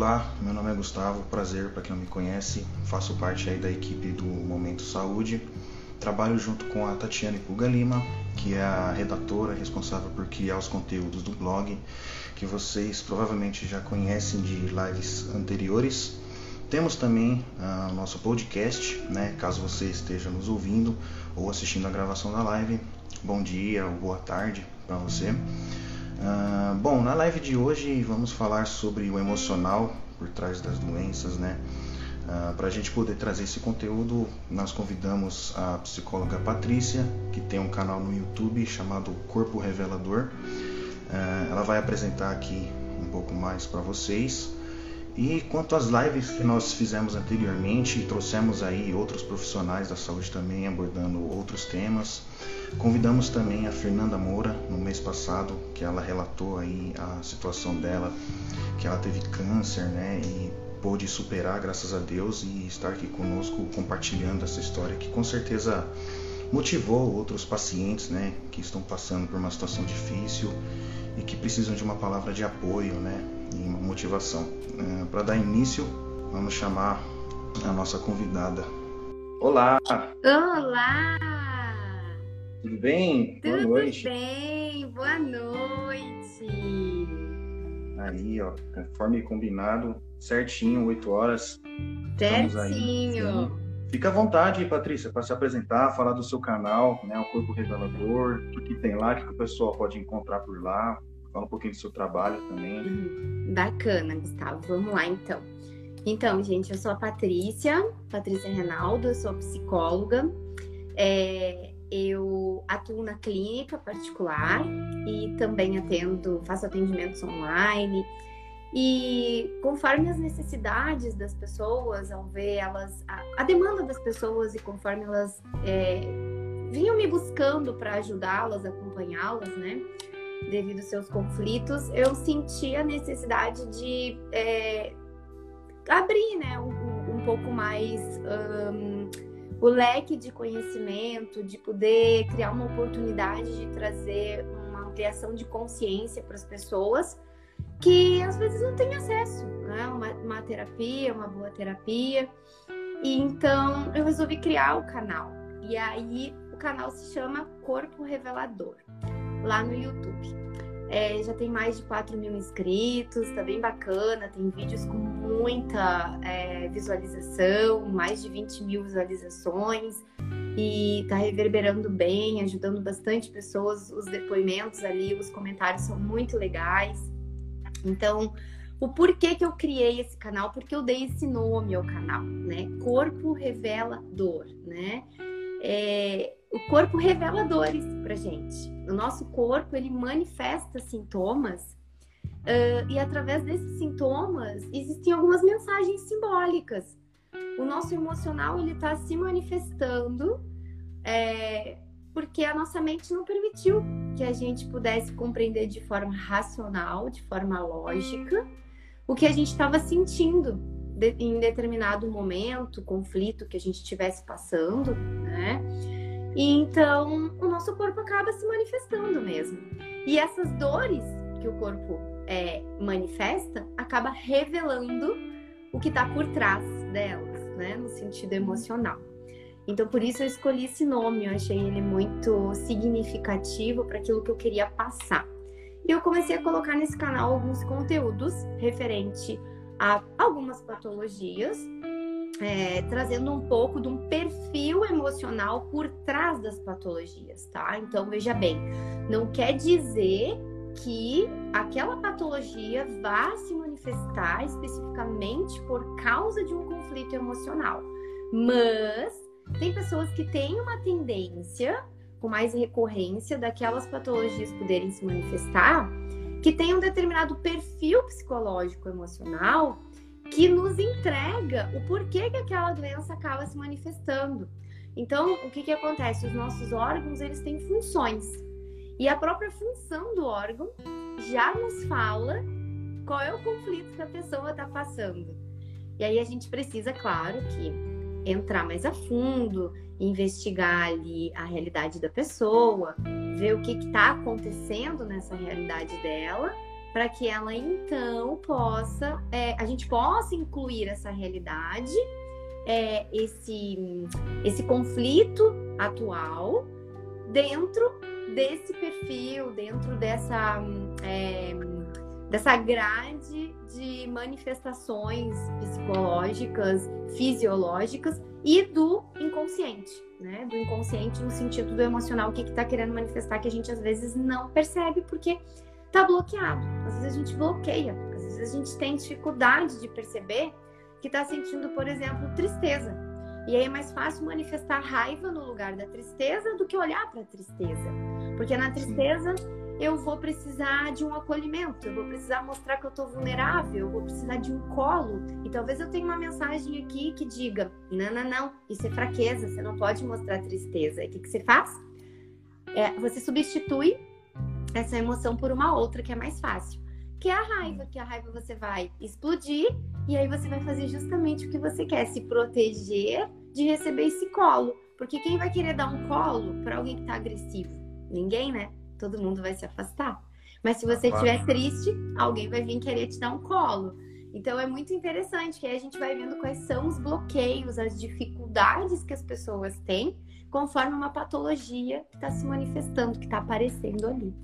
Olá, meu nome é Gustavo, prazer para quem não me conhece, faço parte aí da equipe do Momento Saúde, trabalho junto com a Tatiane Puga Lima, que é a redatora responsável por criar os conteúdos do blog, que vocês provavelmente já conhecem de lives anteriores. Temos também uh, o nosso podcast, né, caso você esteja nos ouvindo ou assistindo a gravação da live. Bom dia ou boa tarde para você. Uh, bom, na live de hoje vamos falar sobre o emocional por trás das doenças, né? Uh, Para a gente poder trazer esse conteúdo, nós convidamos a psicóloga Patrícia, que tem um canal no YouTube chamado Corpo Revelador. Uh, ela vai apresentar aqui um pouco mais para vocês. E quanto às lives que nós fizemos anteriormente, trouxemos aí outros profissionais da saúde também abordando outros temas. Convidamos também a Fernanda Moura no mês passado, que ela relatou aí a situação dela, que ela teve câncer, né, e pôde superar, graças a Deus, e estar aqui conosco compartilhando essa história que com certeza motivou outros pacientes, né, que estão passando por uma situação difícil e que precisam de uma palavra de apoio, né, e uma motivação. É, Para dar início, vamos chamar a nossa convidada. Olá! Olá! Tudo bem? Tudo boa noite. bem, boa noite. Aí, ó, conforme combinado, certinho, 8 horas. Certinho. Fica à vontade, Patrícia, para se apresentar, falar do seu canal, né, o Corpo Revelador, o que tem lá, o que o pessoal pode encontrar por lá. Fala um pouquinho do seu trabalho também. Uhum. Bacana, Gustavo. Vamos lá, então. Então, gente, eu sou a Patrícia, Patrícia Renaldo, eu sou psicóloga. É, eu atuo na clínica particular e também atendo, faço atendimentos online. E conforme as necessidades das pessoas, ao ver elas, a, a demanda das pessoas e conforme elas é, vinham me buscando para ajudá-las, acompanhá-las, né? Devido aos seus conflitos, eu senti a necessidade de é, abrir, né? Um, um pouco mais. Um, o leque de conhecimento, de poder criar uma oportunidade de trazer uma ampliação de consciência para as pessoas que às vezes não têm acesso, né? Uma, uma terapia, uma boa terapia. E então eu resolvi criar o canal. E aí o canal se chama Corpo Revelador, lá no YouTube. É, já tem mais de 4 mil inscritos, tá bem bacana, tem vídeos com muita é, visualização, mais de 20 mil visualizações e tá reverberando bem, ajudando bastante pessoas. Os depoimentos ali, os comentários são muito legais. Então, o porquê que eu criei esse canal? Porque eu dei esse nome ao canal, né? Corpo revela dor, né? É, o corpo revela dores pra gente. O nosso corpo, ele manifesta sintomas uh, e através desses sintomas existem algumas mensagens simbólicas. O nosso emocional, ele tá se manifestando é, porque a nossa mente não permitiu que a gente pudesse compreender de forma racional, de forma lógica, o que a gente estava sentindo de, em determinado momento, conflito que a gente estivesse passando, né? E então o nosso corpo acaba se manifestando mesmo. E essas dores que o corpo é, manifesta acaba revelando o que está por trás delas, né? No sentido emocional. Então, por isso eu escolhi esse nome, eu achei ele muito significativo para aquilo que eu queria passar. E eu comecei a colocar nesse canal alguns conteúdos referente a algumas patologias, é, trazendo um pouco de um perfil emocional por trás das patologias, tá? Então, veja bem, não quer dizer que aquela patologia vá se manifestar especificamente por causa de um conflito emocional, mas tem pessoas que têm uma tendência com mais recorrência daquelas patologias poderem se manifestar, que tem um determinado perfil psicológico emocional que nos entrega o porquê que aquela doença acaba se manifestando. Então, o que, que acontece? Os nossos órgãos, eles têm funções. E a própria função do órgão já nos fala qual é o conflito que a pessoa está passando. E aí a gente precisa, claro, que entrar mais a fundo, investigar ali a realidade da pessoa, ver o que está acontecendo nessa realidade dela, para que ela então possa, é, a gente possa incluir essa realidade, é, esse, esse conflito atual dentro desse perfil, dentro dessa, é, dessa grade de manifestações psicológicas, fisiológicas e do inconsciente, né? Do inconsciente no sentido do emocional, o que está que querendo manifestar que a gente às vezes não percebe porque tá bloqueado. Às vezes a gente bloqueia, às vezes a gente tem dificuldade de perceber que está sentindo, por exemplo, tristeza. E aí é mais fácil manifestar raiva no lugar da tristeza do que olhar para a tristeza. Porque na tristeza eu vou precisar de um acolhimento, eu vou precisar mostrar que eu estou vulnerável, eu vou precisar de um colo. E talvez eu tenha uma mensagem aqui que diga: não, não, não, isso é fraqueza, você não pode mostrar tristeza. E o que, que você faz? É, você substitui essa emoção por uma outra que é mais fácil, que é a raiva, que a raiva você vai explodir e aí você vai fazer justamente o que você quer, se proteger de receber esse colo. Porque quem vai querer dar um colo para alguém que tá agressivo? Ninguém, né? Todo mundo vai se afastar. Mas se você estiver triste, alguém vai vir querer te dar um colo. Então é muito interessante que aí a gente vai vendo quais são os bloqueios, as dificuldades que as pessoas têm, conforme uma patologia que está se manifestando, que está aparecendo ali.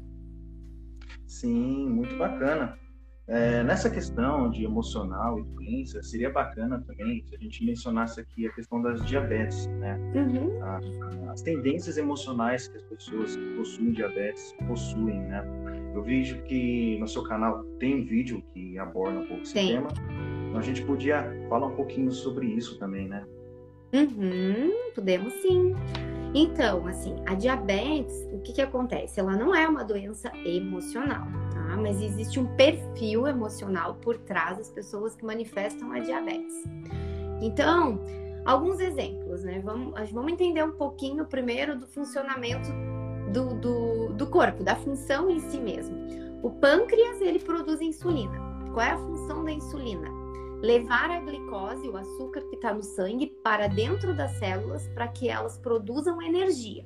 Sim, muito bacana. É, nessa questão de emocional e doença, seria bacana também se a gente mencionasse aqui a questão das diabetes, né? Uhum. A, as tendências emocionais que as pessoas que possuem diabetes possuem, né? Eu vejo que no seu canal tem um vídeo que aborda um pouco esse tem. tema. Então a gente podia falar um pouquinho sobre isso também, né? Uhum, podemos sim. Então, assim, a diabetes, o que, que acontece? Ela não é uma doença emocional, tá? Mas existe um perfil emocional por trás das pessoas que manifestam a diabetes. Então, alguns exemplos, né? Vamos, vamos entender um pouquinho primeiro do funcionamento do, do, do corpo, da função em si mesmo. O pâncreas, ele produz insulina. Qual é a função da insulina? Levar a glicose, o açúcar que está no sangue, para dentro das células para que elas produzam energia.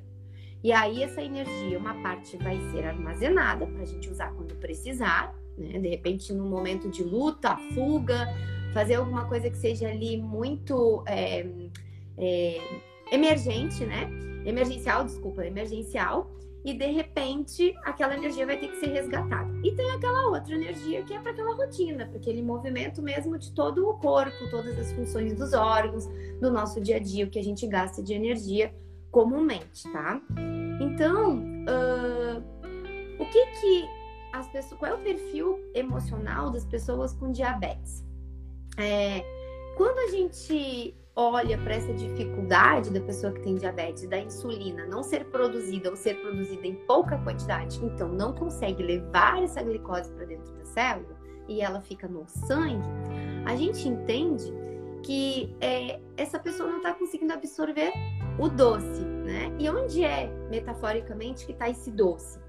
E aí, essa energia, uma parte vai ser armazenada para a gente usar quando precisar, né? De repente, no momento de luta, fuga, fazer alguma coisa que seja ali muito é, é, emergente, né? Emergencial, desculpa, emergencial e de repente aquela energia vai ter que ser resgatada. E tem aquela outra energia que é para aquela rotina, para aquele movimento mesmo de todo o corpo, todas as funções dos órgãos, do nosso dia a dia, o que a gente gasta de energia comumente, tá? Então, uh, o que que as pessoas, qual é o perfil emocional das pessoas com diabetes? É, quando a gente olha para essa dificuldade da pessoa que tem diabetes, da insulina não ser produzida ou ser produzida em pouca quantidade, então não consegue levar essa glicose para dentro da célula e ela fica no sangue, a gente entende que é, essa pessoa não está conseguindo absorver o doce, né? E onde é, metaforicamente, que está esse doce?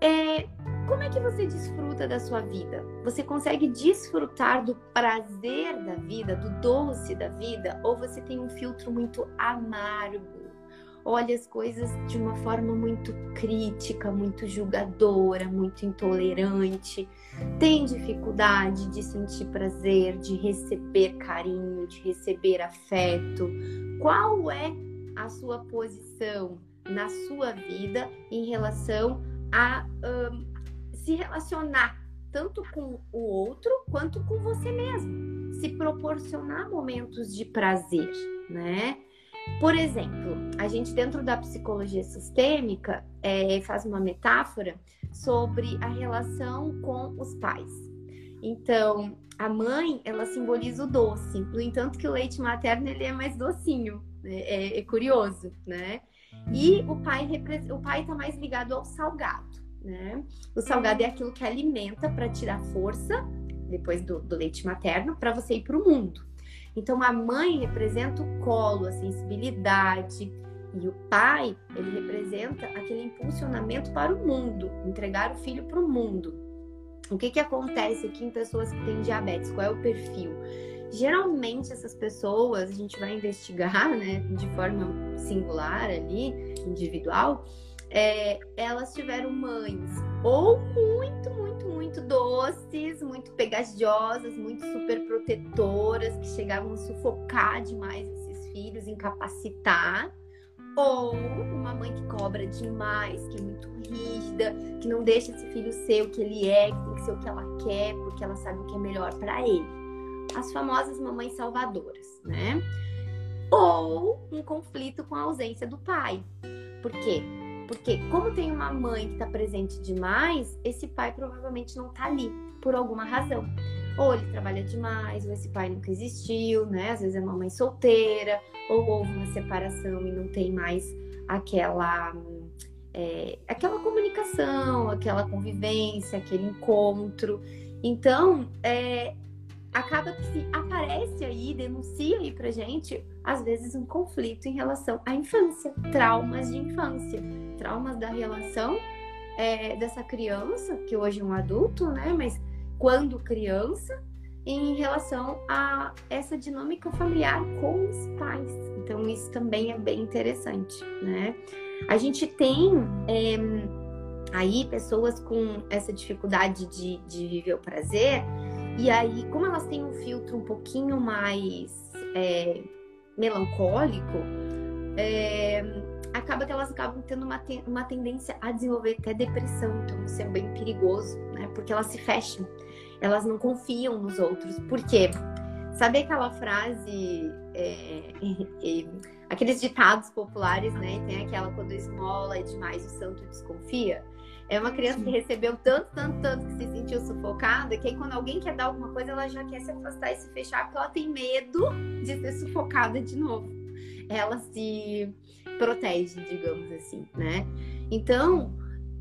É, como é que você desfruta da sua vida? Você consegue desfrutar do prazer da vida, do doce da vida? Ou você tem um filtro muito amargo? Olha as coisas de uma forma muito crítica, muito julgadora, muito intolerante. Tem dificuldade de sentir prazer, de receber carinho, de receber afeto. Qual é a sua posição na sua vida em relação a um, se relacionar tanto com o outro quanto com você mesmo, se proporcionar momentos de prazer, né? Por exemplo, a gente dentro da psicologia sistêmica é, faz uma metáfora sobre a relação com os pais. Então, a mãe ela simboliza o doce, no entanto que o leite materno ele é mais docinho, né? é, é curioso, né? E o pai o pai está mais ligado ao salgado, né? O salgado é aquilo que alimenta para tirar força depois do, do leite materno para você ir para o mundo. Então a mãe representa o colo, a sensibilidade e o pai ele representa aquele impulsionamento para o mundo, entregar o filho para o mundo. O que que acontece aqui em pessoas que têm diabetes? Qual é o perfil? Geralmente essas pessoas a gente vai investigar, né, de forma singular ali, individual, é, elas tiveram mães ou muito, muito, muito doces, muito pegajosas, muito super protetoras, que chegavam a sufocar demais esses filhos, incapacitar. Ou uma mãe que cobra demais, que é muito rígida, que não deixa esse filho ser o que ele é, que tem que ser o que ela quer, porque ela sabe o que é melhor para ele. As famosas mamães salvadoras, né? Ou um conflito com a ausência do pai. Por quê? Porque como tem uma mãe que está presente demais, esse pai provavelmente não está ali por alguma razão. Ou ele trabalha demais, ou esse pai nunca existiu, né? Às vezes é uma mãe solteira, ou houve uma separação e não tem mais aquela é, aquela comunicação, aquela convivência, aquele encontro. Então, é, acaba que se aparece aí, denuncia aí pra gente, às vezes um conflito em relação à infância, traumas de infância, traumas da relação é, dessa criança, que hoje é um adulto, né? Mas quando criança, em relação a essa dinâmica familiar com os pais. Então, isso também é bem interessante, né? A gente tem é, aí pessoas com essa dificuldade de, de viver o prazer e aí, como elas têm um filtro um pouquinho mais é, melancólico, é, acaba que elas acabam tendo uma, te uma tendência a desenvolver até depressão. Então, isso é bem perigoso, né? Porque elas se fecham, elas não confiam nos outros. Por quê? Sabe aquela frase, é, aqueles ditados populares, né? Tem aquela quando esmola é demais, o santo desconfia. É uma criança que recebeu tanto, tanto, tanto que se sentiu sufocada, que aí quando alguém quer dar alguma coisa, ela já quer se afastar e se fechar, porque ela tem medo de ser sufocada de novo. Ela se protege, digamos assim, né? Então,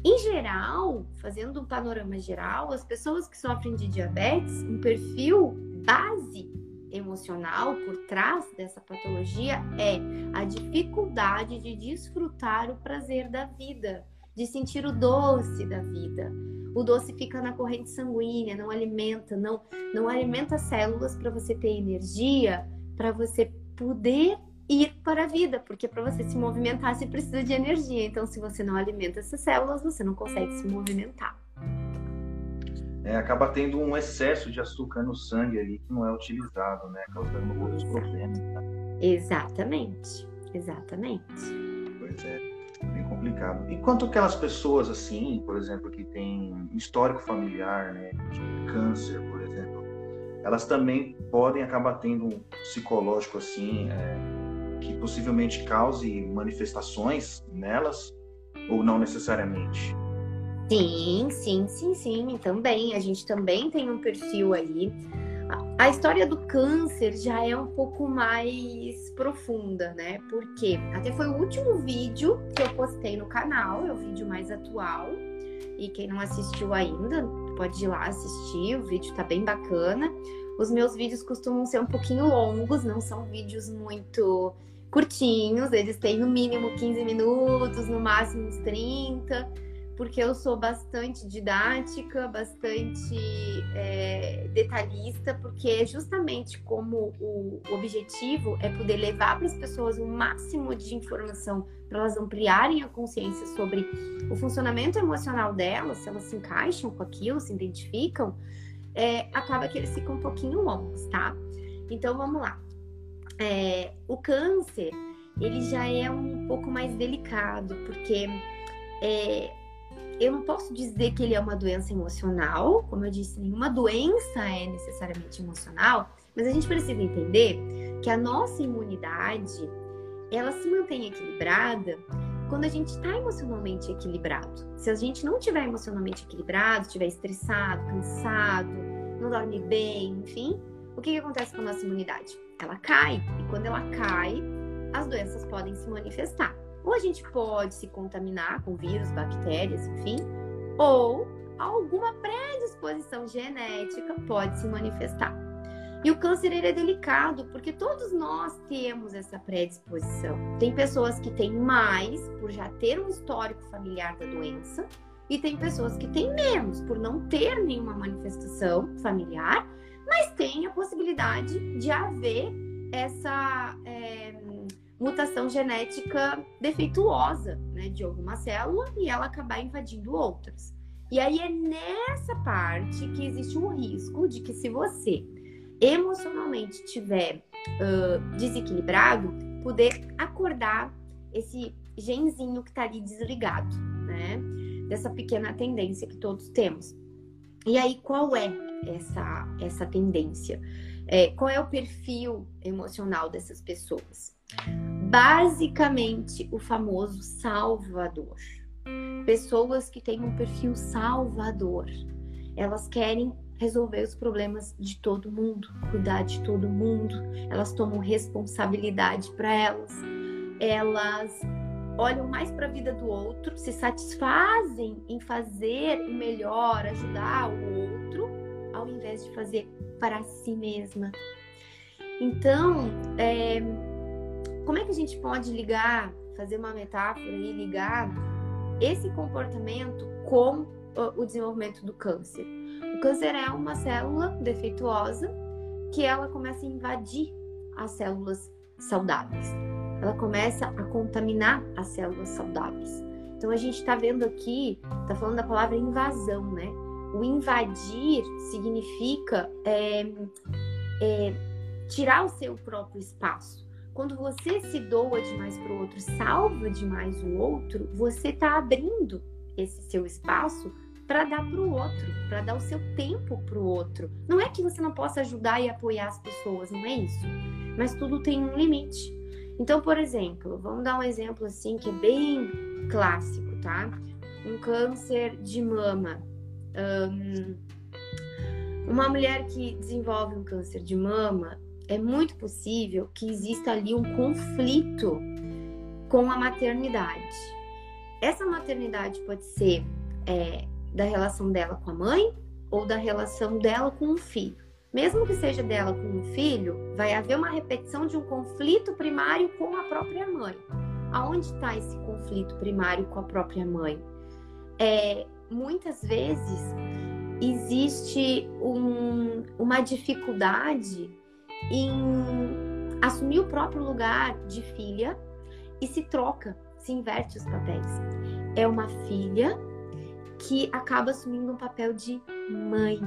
em geral, fazendo um panorama geral, as pessoas que sofrem de diabetes, um perfil base emocional por trás dessa patologia é a dificuldade de desfrutar o prazer da vida de sentir o doce da vida. O doce fica na corrente sanguínea, não alimenta, não, não alimenta células para você ter energia, para você poder ir para a vida, porque para você se movimentar você precisa de energia. Então, se você não alimenta essas células, você não consegue se movimentar. É, acaba tendo um excesso de açúcar no sangue ali que não é utilizado, né? Causando outros problemas. Tá? Exatamente, exatamente. Pois é complicado. E quanto aquelas pessoas assim, por exemplo, que têm histórico familiar, né, de câncer, por exemplo, elas também podem acabar tendo um psicológico assim, é, que possivelmente cause manifestações nelas ou não necessariamente? Sim, sim, sim, sim, também. A gente também tem um perfil aí a história do câncer já é um pouco mais profunda, né? Porque até foi o último vídeo que eu postei no canal, é o vídeo mais atual. E quem não assistiu ainda, pode ir lá assistir, o vídeo tá bem bacana. Os meus vídeos costumam ser um pouquinho longos, não são vídeos muito curtinhos, eles têm no mínimo 15 minutos, no máximo uns 30 porque eu sou bastante didática, bastante é, detalhista, porque justamente como o objetivo é poder levar para as pessoas o máximo de informação para elas ampliarem a consciência sobre o funcionamento emocional delas, se elas se encaixam com aquilo, se identificam, é, acaba que eles ficam um pouquinho longos, tá? Então vamos lá. É, o câncer ele já é um pouco mais delicado, porque é, eu não posso dizer que ele é uma doença emocional, como eu disse, nenhuma doença é necessariamente emocional, mas a gente precisa entender que a nossa imunidade ela se mantém equilibrada quando a gente está emocionalmente equilibrado. Se a gente não estiver emocionalmente equilibrado, estiver estressado, cansado, não dorme bem, enfim, o que, que acontece com a nossa imunidade? Ela cai, e quando ela cai, as doenças podem se manifestar. Ou a gente pode se contaminar com vírus, bactérias, enfim, ou alguma predisposição genética pode se manifestar. E o câncer ele é delicado porque todos nós temos essa predisposição. Tem pessoas que têm mais por já ter um histórico familiar da doença e tem pessoas que têm menos por não ter nenhuma manifestação familiar, mas tem a possibilidade de haver essa é, mutação genética defeituosa né, de alguma célula e ela acabar invadindo outras. E aí é nessa parte que existe o risco de que se você emocionalmente estiver uh, desequilibrado, poder acordar esse genzinho que está ali desligado, né? Dessa pequena tendência que todos temos. E aí, qual é essa, essa tendência? É, qual é o perfil emocional dessas pessoas? Basicamente, o famoso salvador. Pessoas que têm um perfil salvador. Elas querem resolver os problemas de todo mundo, cuidar de todo mundo. Elas tomam responsabilidade para elas. Elas olham mais para a vida do outro, se satisfazem em fazer o melhor, ajudar o outro, ao invés de fazer para si mesma. Então, é, como é que a gente pode ligar, fazer uma metáfora e ligar esse comportamento com o desenvolvimento do câncer? O câncer é uma célula defeituosa que ela começa a invadir as células saudáveis. Ela começa a contaminar as células saudáveis. Então a gente está vendo aqui, está falando da palavra invasão, né? O invadir significa é, é, tirar o seu próprio espaço. Quando você se doa demais para o outro, salva demais o outro, você está abrindo esse seu espaço para dar para o outro, para dar o seu tempo para o outro. Não é que você não possa ajudar e apoiar as pessoas, não é isso. Mas tudo tem um limite. Então, por exemplo, vamos dar um exemplo assim que é bem clássico, tá? Um câncer de mama. Um, uma mulher que desenvolve um câncer de mama, é muito possível que exista ali um conflito com a maternidade. Essa maternidade pode ser é, da relação dela com a mãe ou da relação dela com o filho. Mesmo que seja dela com o filho, vai haver uma repetição de um conflito primário com a própria mãe. Aonde está esse conflito primário com a própria mãe? É, muitas vezes existe um, uma dificuldade em assumir o próprio lugar de filha e se troca, se inverte os papéis. É uma filha que acaba assumindo um papel de mãe.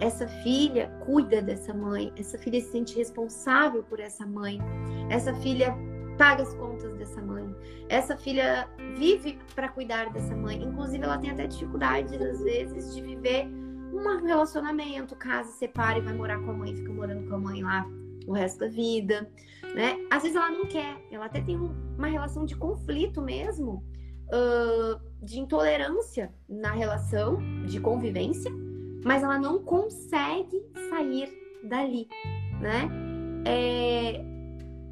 Essa filha cuida dessa mãe, essa filha se sente responsável por essa mãe, essa filha paga as contas dessa mãe, essa filha vive para cuidar dessa mãe. Inclusive, ela tem até dificuldade, às vezes, de viver um relacionamento, casa, separa e vai morar com a mãe, fica morando com a mãe lá o resto da vida, né? Às vezes ela não quer, ela até tem uma relação de conflito mesmo, uh, de intolerância na relação de convivência, mas ela não consegue sair dali, né? É,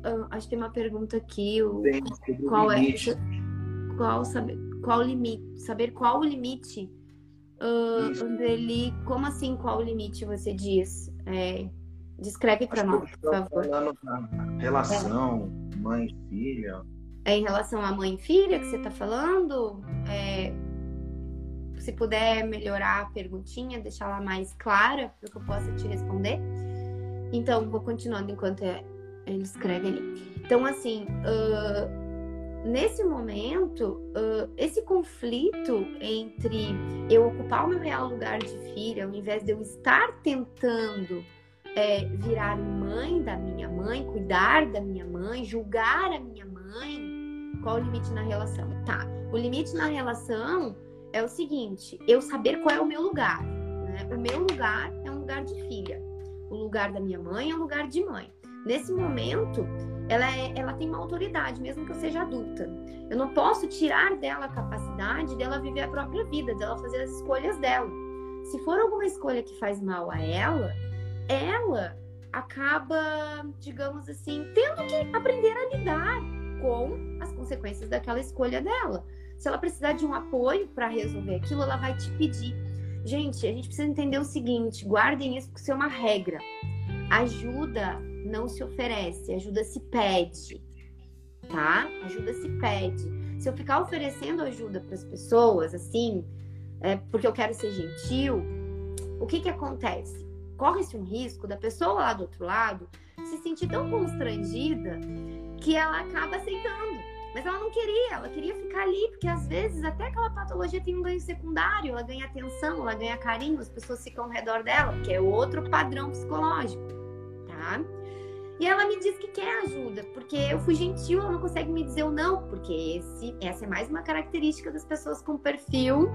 uh, acho que tem uma pergunta aqui, o, qual é qual saber qual limite saber qual o limite uh, dele como assim qual o limite você diz é, descreve para nós por favor relação é. mãe filha é em relação à mãe e filha que você está falando? É, se puder melhorar a perguntinha, deixar ela mais clara para que eu possa te responder. Então, vou continuando enquanto ele escreve ali. Então, assim, uh, nesse momento, uh, esse conflito entre eu ocupar o meu real lugar de filha, ao invés de eu estar tentando é, virar mãe da minha mãe, cuidar da minha mãe, julgar a minha mãe, qual o limite na relação? Tá. O limite na relação é o seguinte: eu saber qual é o meu lugar. Né? O meu lugar é um lugar de filha. O lugar da minha mãe é um lugar de mãe. Nesse momento, ela, é, ela tem uma autoridade, mesmo que eu seja adulta. Eu não posso tirar dela a capacidade dela viver a própria vida, dela fazer as escolhas dela. Se for alguma escolha que faz mal a ela, ela acaba, digamos assim, tendo que aprender a lidar com as consequências daquela escolha dela. Se ela precisar de um apoio para resolver aquilo, ela vai te pedir. Gente, a gente precisa entender o seguinte: guardem isso porque isso é uma regra. Ajuda não se oferece, ajuda se pede, tá? Ajuda se pede. Se eu ficar oferecendo ajuda para as pessoas, assim, é, porque eu quero ser gentil, o que que acontece? Corre-se um risco da pessoa lá do outro lado se sentir tão constrangida que ela acaba aceitando. Mas ela não queria, ela queria ficar ali, porque às vezes até aquela patologia tem um ganho secundário, ela ganha atenção, ela ganha carinho, as pessoas ficam ao redor dela, que é outro padrão psicológico, tá? E ela me diz que quer ajuda, porque eu fui gentil, ela não consegue me dizer o não, porque esse, essa é mais uma característica das pessoas com perfil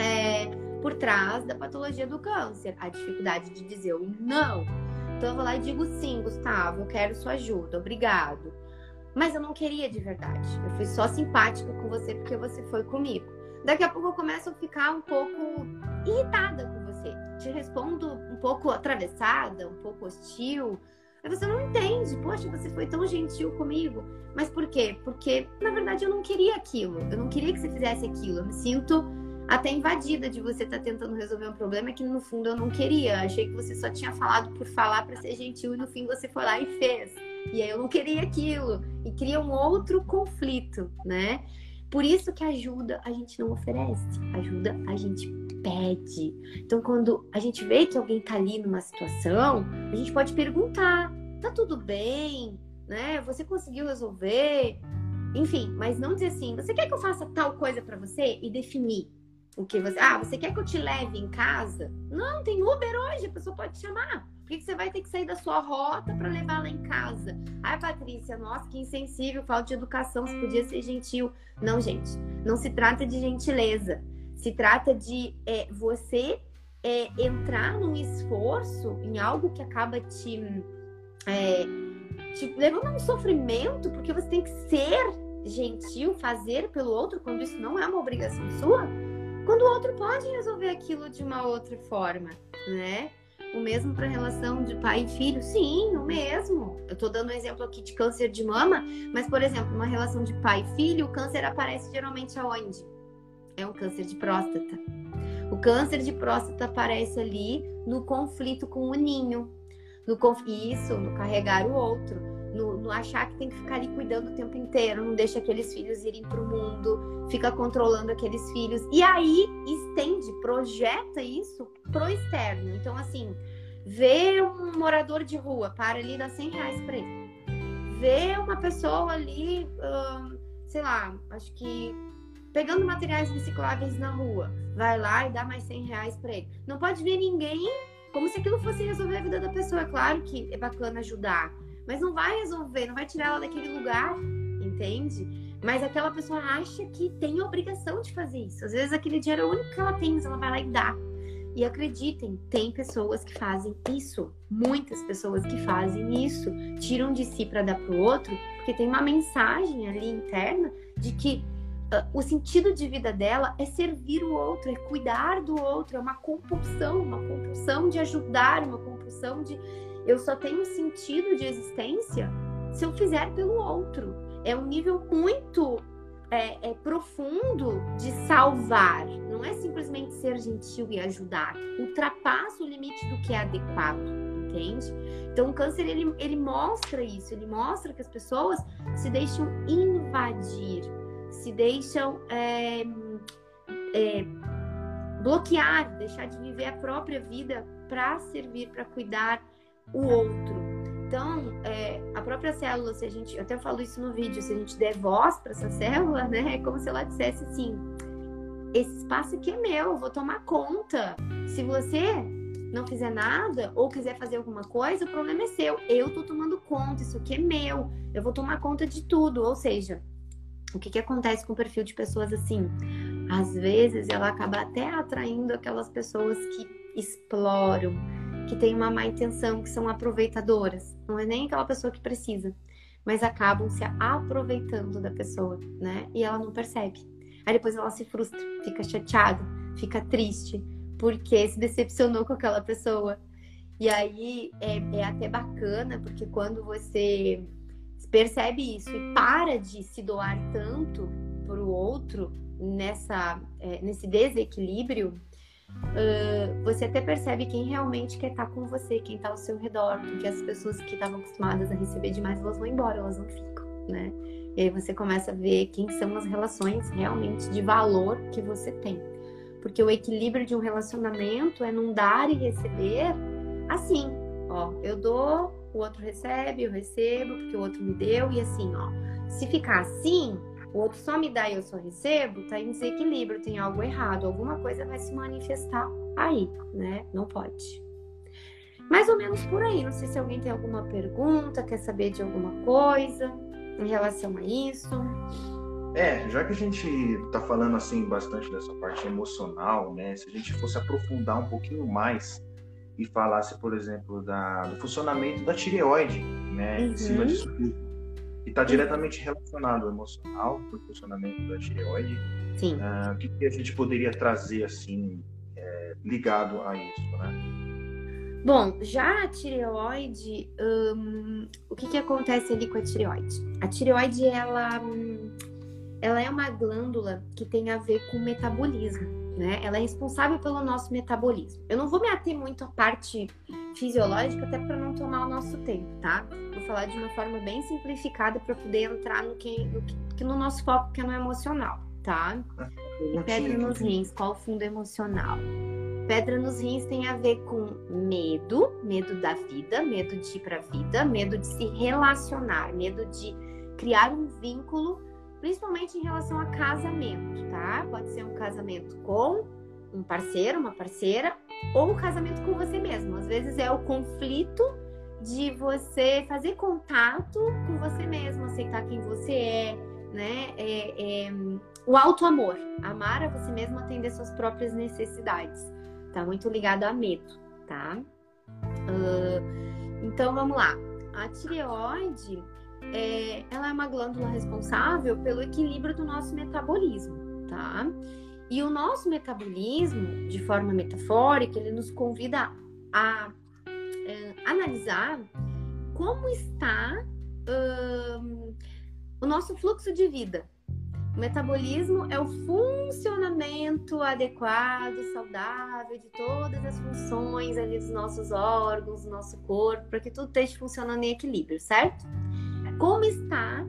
é, por trás da patologia do câncer, a dificuldade de dizer o não. Então eu vou lá e digo sim, Gustavo, eu quero sua ajuda, obrigado. Mas eu não queria de verdade. Eu fui só simpática com você porque você foi comigo. Daqui a pouco eu começo a ficar um pouco irritada com você. Te respondo um pouco atravessada, um pouco hostil. Aí você não entende. Poxa, você foi tão gentil comigo. Mas por quê? Porque, na verdade, eu não queria aquilo. Eu não queria que você fizesse aquilo. Eu me sinto até invadida de você estar tá tentando resolver um problema que no fundo eu não queria. Achei que você só tinha falado por falar para ser gentil e no fim você foi lá e fez. E aí eu não queria aquilo e cria um outro conflito, né? Por isso que ajuda a gente não oferece, ajuda a gente pede. Então quando a gente vê que alguém tá ali numa situação, a gente pode perguntar: "Tá tudo bem?", né? Você conseguiu resolver? Enfim, mas não dizer assim: "Você quer que eu faça tal coisa para você?" e definir o que você. Ah, você quer que eu te leve em casa? Não, tem Uber hoje, a pessoa pode te chamar. Por que, que você vai ter que sair da sua rota para levar lá em casa? Ai, Patrícia, nossa, que insensível, falta de educação, você podia ser gentil. Não, gente, não se trata de gentileza. Se trata de é, você é, entrar num esforço em algo que acaba te, é, te levando a um sofrimento, porque você tem que ser gentil, fazer pelo outro, quando isso não é uma obrigação sua quando o outro pode resolver aquilo de uma outra forma, né? O mesmo para relação de pai e filho? Sim, o mesmo. Eu estou dando um exemplo aqui de câncer de mama, mas, por exemplo, uma relação de pai e filho, o câncer aparece geralmente aonde? É um câncer de próstata. O câncer de próstata aparece ali no conflito com o ninho, no conf... isso, no carregar o outro no, no, achar que tem que ficar ali cuidando o tempo inteiro, não deixa aqueles filhos irem para o mundo, fica controlando aqueles filhos. E aí estende, projeta isso pro externo. Então, assim, vê um morador de rua, para ali dá 100 reais para ele. Vê uma pessoa ali, hum, sei lá, acho que pegando materiais recicláveis na rua, vai lá e dá mais 100 reais para ele. Não pode ver ninguém como se aquilo fosse resolver a vida da pessoa. É claro que é bacana ajudar, mas não vai resolver, não vai tirar ela daquele lugar, entende? Mas aquela pessoa acha que tem a obrigação de fazer isso. Às vezes aquele dinheiro é o único que ela tem, mas ela vai lá e dá. E acreditem, tem pessoas que fazem isso, muitas pessoas que fazem isso, tiram de si para dar para o outro, porque tem uma mensagem ali interna de que o sentido de vida dela é servir o outro, é cuidar do outro, é uma compulsão, uma compulsão de ajudar, uma compulsão de eu só tenho sentido de existência se eu fizer pelo outro. É um nível muito é, é, profundo de salvar. Não é simplesmente ser gentil e ajudar. Ultrapassa o limite do que é adequado, entende? Então o câncer ele, ele mostra isso. Ele mostra que as pessoas se deixam invadir, se deixam é, é bloquear, deixar de viver a própria vida para servir, para cuidar o outro. Então, é, a própria célula, se a gente, eu até falo isso no vídeo, se a gente der voz para essa célula, né, é como se ela dissesse assim: esse espaço aqui é meu, eu vou tomar conta. Se você não fizer nada ou quiser fazer alguma coisa, o problema é seu. Eu tô tomando conta, isso aqui é meu. Eu vou tomar conta de tudo. Ou seja, o que, que acontece com o perfil de pessoas assim? Às vezes ela acaba até atraindo aquelas pessoas que exploram, que têm uma má intenção, que são aproveitadoras. Não é nem aquela pessoa que precisa, mas acabam se aproveitando da pessoa, né? E ela não percebe. Aí depois ela se frustra, fica chateada, fica triste, porque se decepcionou com aquela pessoa. E aí é, é até bacana, porque quando você percebe isso e para de se doar tanto para o outro nessa, é, nesse desequilíbrio, uh, você até percebe quem realmente quer estar com você, quem está ao seu redor, porque as pessoas que estavam acostumadas a receber demais, elas vão embora, elas não ficam, né? E aí você começa a ver quem são as relações realmente de valor que você tem. Porque o equilíbrio de um relacionamento é não dar e receber assim, ó, eu dou, o outro recebe, eu recebo, porque o outro me deu, e assim, ó. Se ficar assim, o outro só me dá e eu só recebo, tá em desequilíbrio, tem algo errado, alguma coisa vai se manifestar aí, né? Não pode. Mais ou menos por aí. Não sei se alguém tem alguma pergunta, quer saber de alguma coisa em relação a isso. É, já que a gente está falando assim bastante dessa parte emocional, né? Se a gente fosse aprofundar um pouquinho mais e falasse, por exemplo, da, do funcionamento da tireoide, né? Uhum. Em cima uhum. disso tudo. E está diretamente relacionado ao emocional, o funcionamento da tireoide. Sim. Uh, o que, que, a gente poderia trazer assim é, ligado a isso, né? Bom, já a tireoide, hum, o que, que acontece ali com a tireoide? A tireoide, ela, ela é uma glândula que tem a ver com o metabolismo, né? Ela é responsável pelo nosso metabolismo. Eu não vou me ater muito à parte fisiológica, até para não tomar o nosso tempo, tá? Vou falar de uma forma bem simplificada para poder entrar no que, no que no nosso foco que é no emocional, tá? E pedra nos rins, qual o fundo emocional? Pedra nos rins tem a ver com medo, medo da vida, medo de ir para a vida, medo de se relacionar, medo de criar um vínculo, principalmente em relação a casamento, tá? Pode ser um casamento com um parceiro, uma parceira, ou um casamento com você mesmo. Às vezes é o conflito de você fazer contato com você mesmo, aceitar quem você é, né? É, é, o auto amor, amar a você mesmo, atender suas próprias necessidades tá muito ligado a medo, tá? Uh, então vamos lá. A tireoide, é, ela é uma glândula responsável pelo equilíbrio do nosso metabolismo, tá? E o nosso metabolismo, de forma metafórica, ele nos convida a é, analisar como está uh, o nosso fluxo de vida, o metabolismo é o funcionamento adequado, saudável de todas as funções ali dos nossos órgãos, do nosso corpo, para que tudo esteja funcionando em equilíbrio, certo? Como está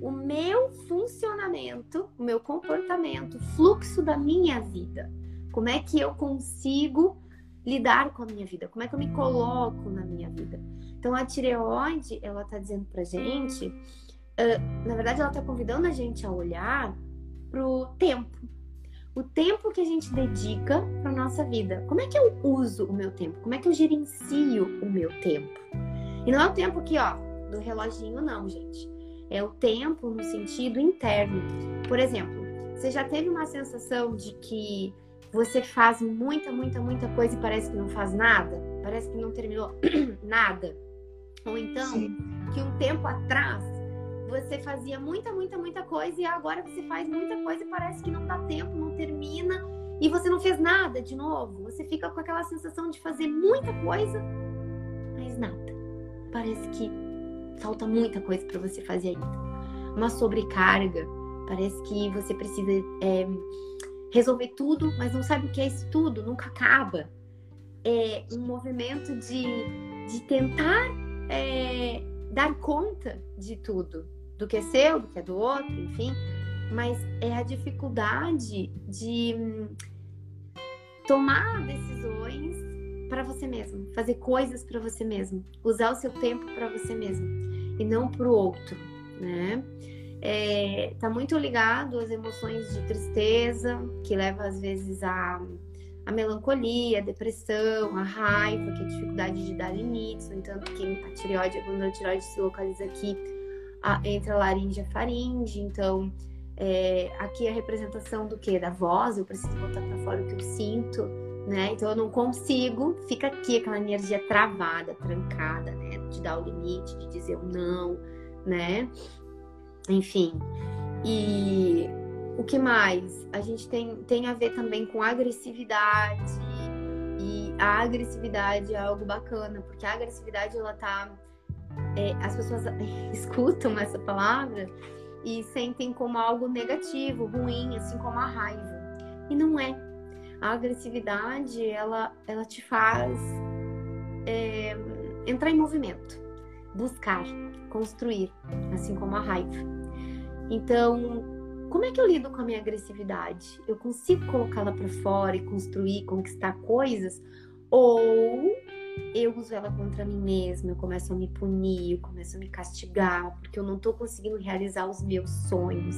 o meu funcionamento, o meu comportamento, o fluxo da minha vida? Como é que eu consigo lidar com a minha vida? Como é que eu me coloco na minha vida? Então a tireoide, ela está dizendo pra gente uh, na verdade, ela está convidando a gente a olhar para o tempo. O tempo que a gente dedica para nossa vida. Como é que eu uso o meu tempo? Como é que eu gerencio o meu tempo? E não é o tempo aqui, ó, do reloginho, não, gente. É o tempo no sentido interno. Por exemplo, você já teve uma sensação de que você faz muita, muita, muita coisa e parece que não faz nada? Parece que não terminou nada? Ou então, Sim. que um tempo atrás você fazia muita, muita, muita coisa e agora você faz muita coisa e parece que não dá tempo, não termina e você não fez nada de novo. Você fica com aquela sensação de fazer muita coisa, mas nada. Parece que falta muita coisa para você fazer ainda. Uma sobrecarga. Parece que você precisa é, resolver tudo, mas não sabe o que é isso tudo, nunca acaba. É um movimento de, de tentar é, dar conta de tudo, do que é seu, do que é do outro, enfim. Mas é a dificuldade de hum, tomar decisões para você mesmo, fazer coisas para você mesmo, usar o seu tempo para você mesmo e não para o outro, né? É, tá muito ligado às emoções de tristeza, que leva às vezes a, a melancolia, a depressão, a raiva, que é a dificuldade de dar limites. No entanto, quem a tireoide, quando a tireoide se localiza aqui, a, entre a laringe e a faringe. Então, é, aqui a representação do que? Da voz, eu preciso botar para fora o que eu sinto, né? Então eu não consigo, fica aqui aquela energia travada, trancada, né? De dar o limite, de dizer o não, né? Enfim. E o que mais? A gente tem, tem a ver também com agressividade. E a agressividade é algo bacana, porque a agressividade ela tá é, as pessoas escutam essa palavra e sentem como algo negativo, ruim, assim como a raiva. E não é. A agressividade, ela, ela te faz é, entrar em movimento, buscar, construir, assim como a raiva. Então, como é que eu lido com a minha agressividade? Eu consigo colocá-la para fora e construir, conquistar coisas? Ou eu uso ela contra mim mesma, eu começo a me punir, eu começo a me castigar, porque eu não tô conseguindo realizar os meus sonhos.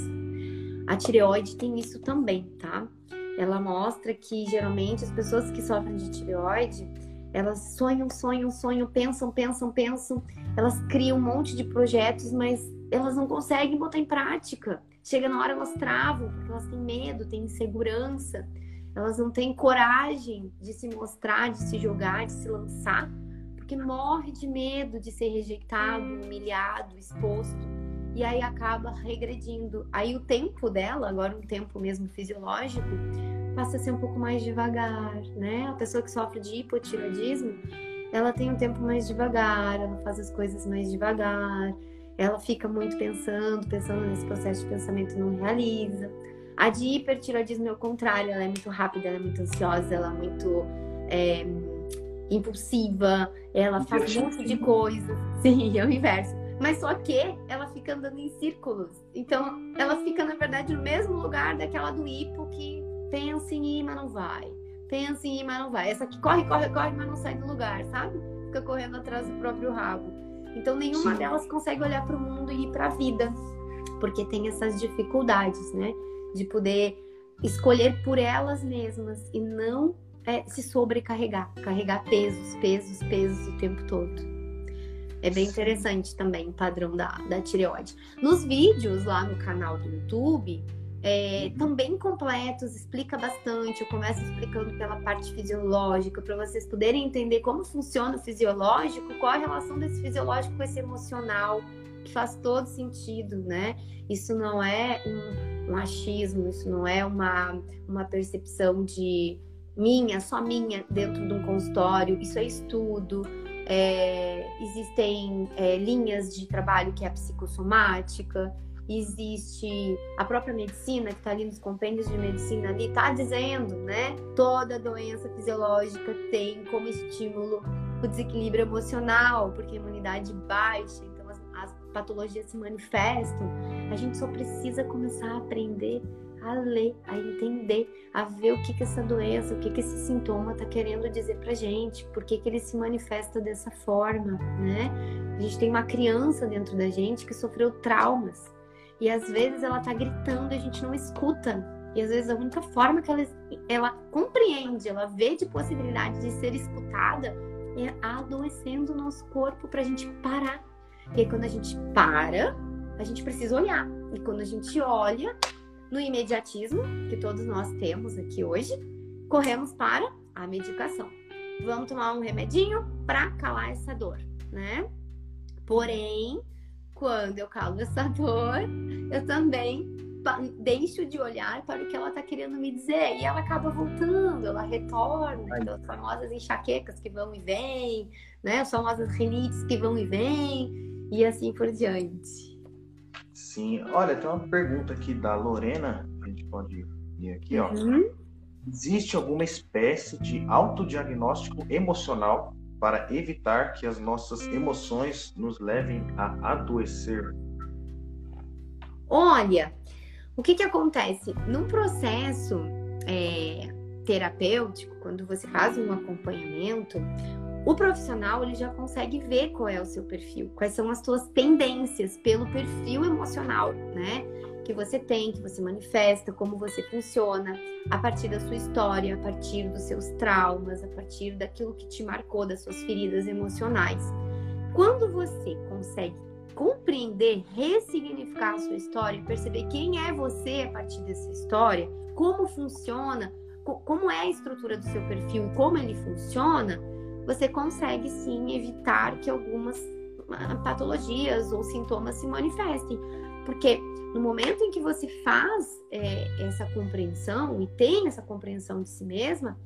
A tireoide tem isso também, tá? Ela mostra que geralmente as pessoas que sofrem de tireoide, elas sonham, sonham, sonham, pensam, pensam, pensam, elas criam um monte de projetos, mas elas não conseguem botar em prática. Chega na hora elas travam, porque elas têm medo, têm insegurança elas não têm coragem de se mostrar, de se jogar, de se lançar, porque morre de medo de ser rejeitado, humilhado, exposto. E aí acaba regredindo. Aí o tempo dela, agora um tempo mesmo fisiológico, passa a ser um pouco mais devagar, né? A pessoa que sofre de hipotiroidismo, ela tem um tempo mais devagar, ela faz as coisas mais devagar, ela fica muito pensando, pensando nesse processo de pensamento não realiza. A de hipertiroidismo é o contrário, ela é muito rápida, ela é muito ansiosa, ela é muito é, impulsiva, ela faz um monte de coisas. Sim, é o inverso. Mas só que ela fica andando em círculos. Então, ela fica, na verdade, no mesmo lugar daquela do hipo que pensa em ir, mas não vai. Pensa em ir, mas não vai. Essa que corre, corre, corre, mas não sai do lugar, sabe? Fica correndo atrás do próprio rabo. Então, nenhuma Sim. delas consegue olhar para o mundo e ir para a vida, porque tem essas dificuldades, né? de poder escolher por elas mesmas e não é, se sobrecarregar, carregar pesos, pesos, pesos o tempo todo. É bem interessante também o padrão da, da tireoide. Nos vídeos lá no canal do YouTube, é, uhum. também completos, explica bastante. Eu começo explicando pela parte fisiológica, para vocês poderem entender como funciona o fisiológico, qual a relação desse fisiológico com esse emocional, que faz todo sentido, né? Isso não é um, um achismo, isso não é uma, uma percepção de minha, só minha, dentro de um consultório, isso é estudo. É, existem é, linhas de trabalho que é a psicossomática, existe a própria medicina que está ali nos compêndios de medicina ali está dizendo, né? Toda doença fisiológica tem como estímulo o desequilíbrio emocional, porque a imunidade baixa, patologias se manifestam, a gente só precisa começar a aprender a ler, a entender, a ver o que que essa doença, o que que esse sintoma está querendo dizer pra gente, por que que ele se manifesta dessa forma, né? A gente tem uma criança dentro da gente que sofreu traumas e às vezes ela tá gritando e a gente não escuta. E às vezes a única forma que ela, ela compreende, ela vê de possibilidade de ser escutada é adoecendo o nosso corpo para a gente parar porque quando a gente para, a gente precisa olhar. E quando a gente olha, no imediatismo, que todos nós temos aqui hoje, corremos para a medicação. Vamos tomar um remedinho para calar essa dor, né? Porém, quando eu calo essa dor, eu também deixo de olhar para o que ela está querendo me dizer e ela acaba voltando, ela retorna, as famosas enxaquecas que vão e vêm, né? As famosas rinites que vão e vêm, e assim por diante. Sim, olha, tem uma pergunta aqui da Lorena, a gente pode ir aqui, ó. Uhum. Existe alguma espécie de autodiagnóstico emocional para evitar que as nossas emoções nos levem a adoecer? Olha, o que que acontece? Num processo é, terapêutico, quando você faz um acompanhamento, o profissional ele já consegue ver qual é o seu perfil, quais são as suas tendências pelo perfil emocional, né? Que você tem, que você manifesta, como você funciona, a partir da sua história, a partir dos seus traumas, a partir daquilo que te marcou, das suas feridas emocionais. Quando você consegue compreender, ressignificar a sua história, perceber quem é você a partir dessa história, como funciona, como é a estrutura do seu perfil, como ele funciona, você consegue sim evitar que algumas ah, patologias ou sintomas se manifestem. Porque no momento em que você faz é, essa compreensão e tem essa compreensão de si mesma,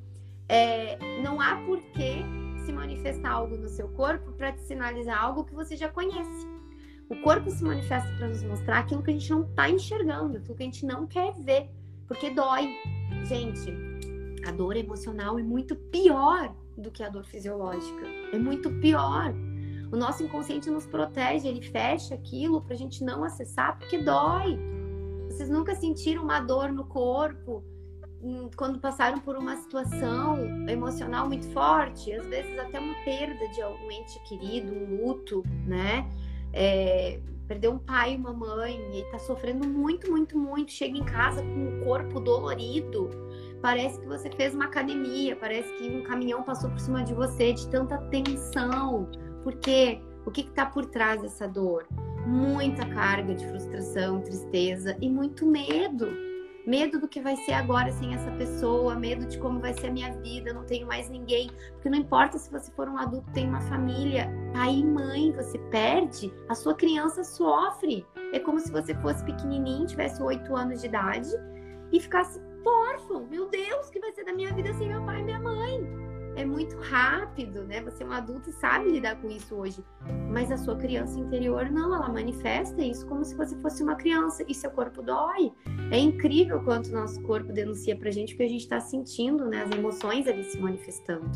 é, não há por que se manifestar algo no seu corpo para te sinalizar algo que você já conhece. O corpo se manifesta para nos mostrar aquilo que a gente não está enxergando, aquilo que a gente não quer ver, porque dói. Gente, a dor emocional é muito pior do que a dor fisiológica. É muito pior. O nosso inconsciente nos protege, ele fecha aquilo para a gente não acessar porque dói. Vocês nunca sentiram uma dor no corpo hum, quando passaram por uma situação emocional muito forte, às vezes até uma perda de algum ente querido, um luto, né? É, perdeu um pai uma mãe e tá sofrendo muito, muito, muito. Chega em casa com o corpo dolorido. Parece que você fez uma academia, parece que um caminhão passou por cima de você de tanta tensão. Porque o que está por trás dessa dor? Muita carga de frustração, tristeza e muito medo medo do que vai ser agora sem essa pessoa, medo de como vai ser a minha vida, não tenho mais ninguém. Porque não importa se você for um adulto, tem uma família, pai e mãe, você perde, a sua criança sofre. É como se você fosse pequenininho, tivesse oito anos de idade e ficasse órfão. Meu Deus, que vai ser da minha vida sem meu pai e minha mãe? é muito rápido, né? Você é um adulto e sabe lidar com isso hoje. Mas a sua criança interior não, ela manifesta isso como se você fosse uma criança e seu corpo dói. É incrível quanto o nosso corpo denuncia pra gente o que a gente está sentindo, né? As emoções ali se manifestando.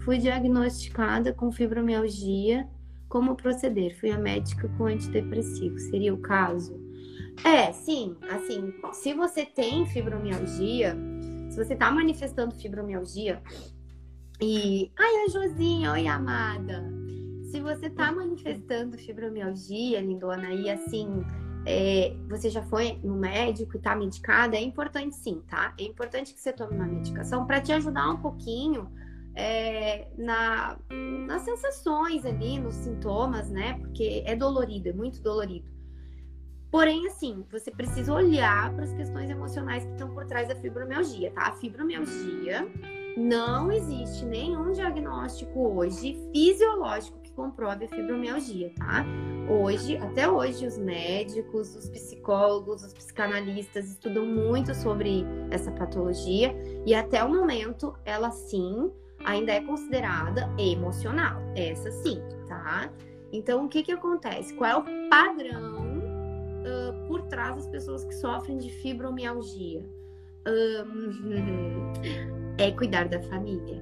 Fui diagnosticada com fibromialgia. Como proceder? Fui a médica com antidepressivo. Seria o caso? É, sim. Assim, se você tem fibromialgia, se você está manifestando fibromialgia, e, ai, a Josinha, oi, amada. Se você tá manifestando fibromialgia, lindona, e assim, é, você já foi no médico e tá medicada, é importante sim, tá? É importante que você tome uma medicação para te ajudar um pouquinho é, na, nas sensações ali, nos sintomas, né? Porque é dolorido, é muito dolorido. Porém, assim, você precisa olhar para as questões emocionais que estão por trás da fibromialgia, tá? A fibromialgia não existe nenhum diagnóstico hoje fisiológico que comprove a fibromialgia, tá? Hoje, até hoje, os médicos, os psicólogos, os psicanalistas estudam muito sobre essa patologia e até o momento ela sim ainda é considerada emocional. Essa sim, tá? Então, o que que acontece? Qual é o padrão uh, por trás das pessoas que sofrem de fibromialgia? É cuidar da família.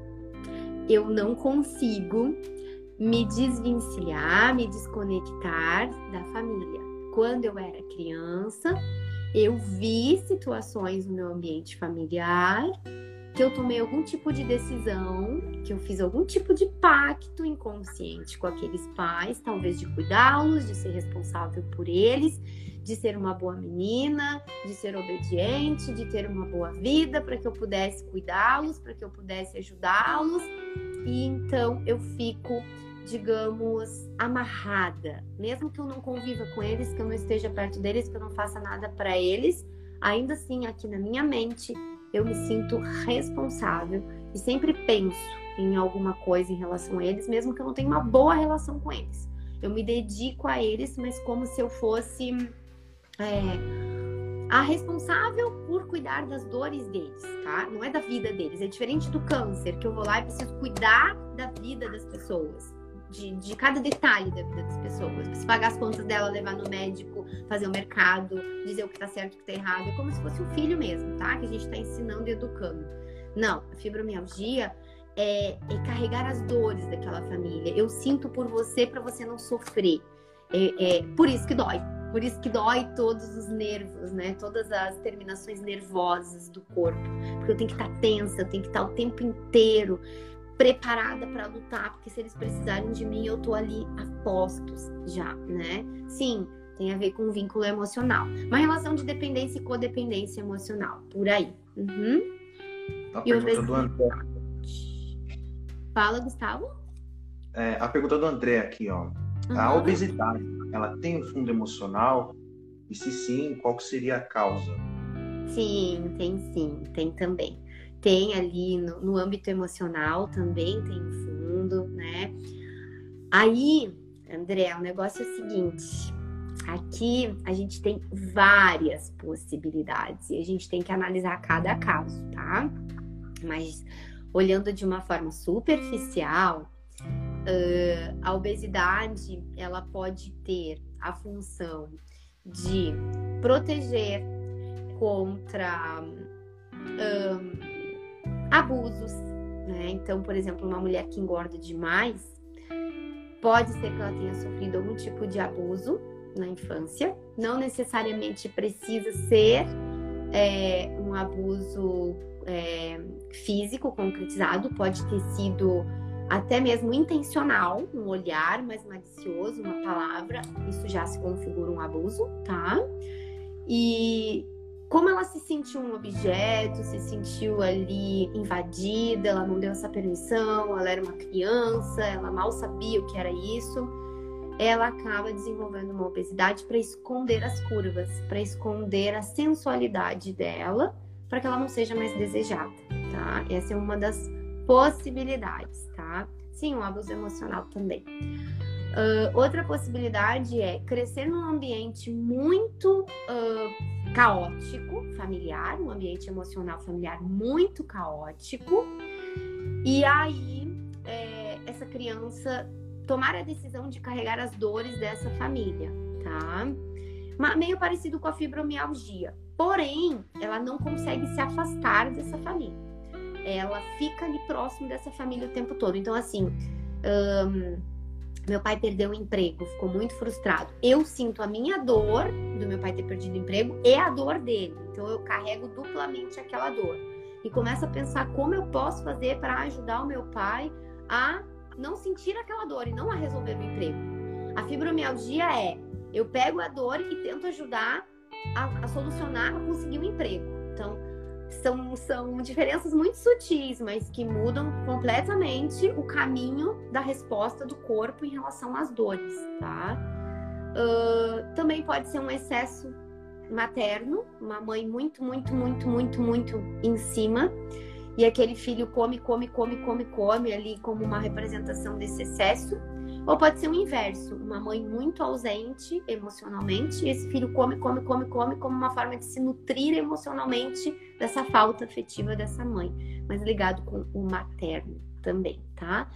Eu não consigo me desvencilhar, me desconectar da família. Quando eu era criança, eu vi situações no meu ambiente familiar que eu tomei algum tipo de decisão, que eu fiz algum tipo de pacto inconsciente com aqueles pais, talvez de cuidá-los, de ser responsável por eles, de ser uma boa menina, de ser obediente, de ter uma boa vida, para que eu pudesse cuidá-los, para que eu pudesse ajudá-los. E então eu fico, digamos, amarrada, mesmo que eu não conviva com eles, que eu não esteja perto deles, que eu não faça nada para eles, ainda assim aqui na minha mente eu me sinto responsável e sempre penso em alguma coisa em relação a eles, mesmo que eu não tenha uma boa relação com eles. Eu me dedico a eles, mas como se eu fosse é, a responsável por cuidar das dores deles, tá? Não é da vida deles. É diferente do câncer, que eu vou lá e preciso cuidar da vida das pessoas. De, de cada detalhe da vida das pessoas. Preciso pagar as contas dela, levar no médico, fazer o mercado, dizer o que tá certo e o que tá errado. É como se fosse um filho mesmo, tá? Que a gente tá ensinando e educando. Não, a fibromialgia é, é carregar as dores daquela família. Eu sinto por você para você não sofrer. É, é, por isso que dói. Por isso que dói todos os nervos, né? Todas as terminações nervosas do corpo. Porque eu tenho que estar tensa, eu tenho que estar o tempo inteiro preparada para lutar, porque se eles precisarem de mim, eu tô ali a postos já, né? Sim, tem a ver com um vínculo emocional. Uma relação de dependência e codependência emocional, por aí. Uhum. A e pergunta do André. Fala, Gustavo. É, a pergunta do André aqui, ó. Uhum. A obesidade, ela tem um fundo emocional? E se sim, qual seria a causa? Sim, tem sim, tem também. Tem ali no, no âmbito emocional também tem um fundo, né? Aí, André, o negócio é o seguinte: aqui a gente tem várias possibilidades e a gente tem que analisar cada caso, tá? Mas olhando de uma forma superficial, Uh, a obesidade ela pode ter a função de proteger contra abusos, né? Então, por exemplo, uma mulher que engorda demais pode ser que ela tenha sofrido algum tipo de abuso na infância, não necessariamente precisa ser é, um abuso é, físico concretizado, pode ter sido até mesmo intencional, um olhar mais malicioso, uma palavra, isso já se configura um abuso, tá? E como ela se sentiu um objeto, se sentiu ali invadida, ela não deu essa permissão, ela era uma criança, ela mal sabia o que era isso, ela acaba desenvolvendo uma obesidade para esconder as curvas, para esconder a sensualidade dela, para que ela não seja mais desejada, tá? Essa é uma das possibilidades, tá? Sim, um abuso emocional também. Uh, outra possibilidade é crescer num ambiente muito uh, caótico, familiar, um ambiente emocional familiar muito caótico, e aí é, essa criança tomar a decisão de carregar as dores dessa família, tá? Meio parecido com a fibromialgia. Porém, ela não consegue se afastar dessa família ela fica ali próximo dessa família o tempo todo. Então, assim, um, meu pai perdeu o emprego, ficou muito frustrado. Eu sinto a minha dor do meu pai ter perdido o emprego e a dor dele. Então, eu carrego duplamente aquela dor. E começo a pensar como eu posso fazer para ajudar o meu pai a não sentir aquela dor e não a resolver o emprego. A fibromialgia é eu pego a dor e tento ajudar a, a solucionar, a conseguir um emprego. Então, são, são diferenças muito sutis, mas que mudam completamente o caminho da resposta do corpo em relação às dores, tá? Uh, também pode ser um excesso materno, uma mãe muito, muito, muito, muito, muito em cima, e aquele filho come, come, come, come, come ali como uma representação desse excesso. Ou pode ser o inverso, uma mãe muito ausente emocionalmente, e esse filho come, come, come, come como uma forma de se nutrir emocionalmente dessa falta afetiva dessa mãe, mas ligado com o materno também, tá?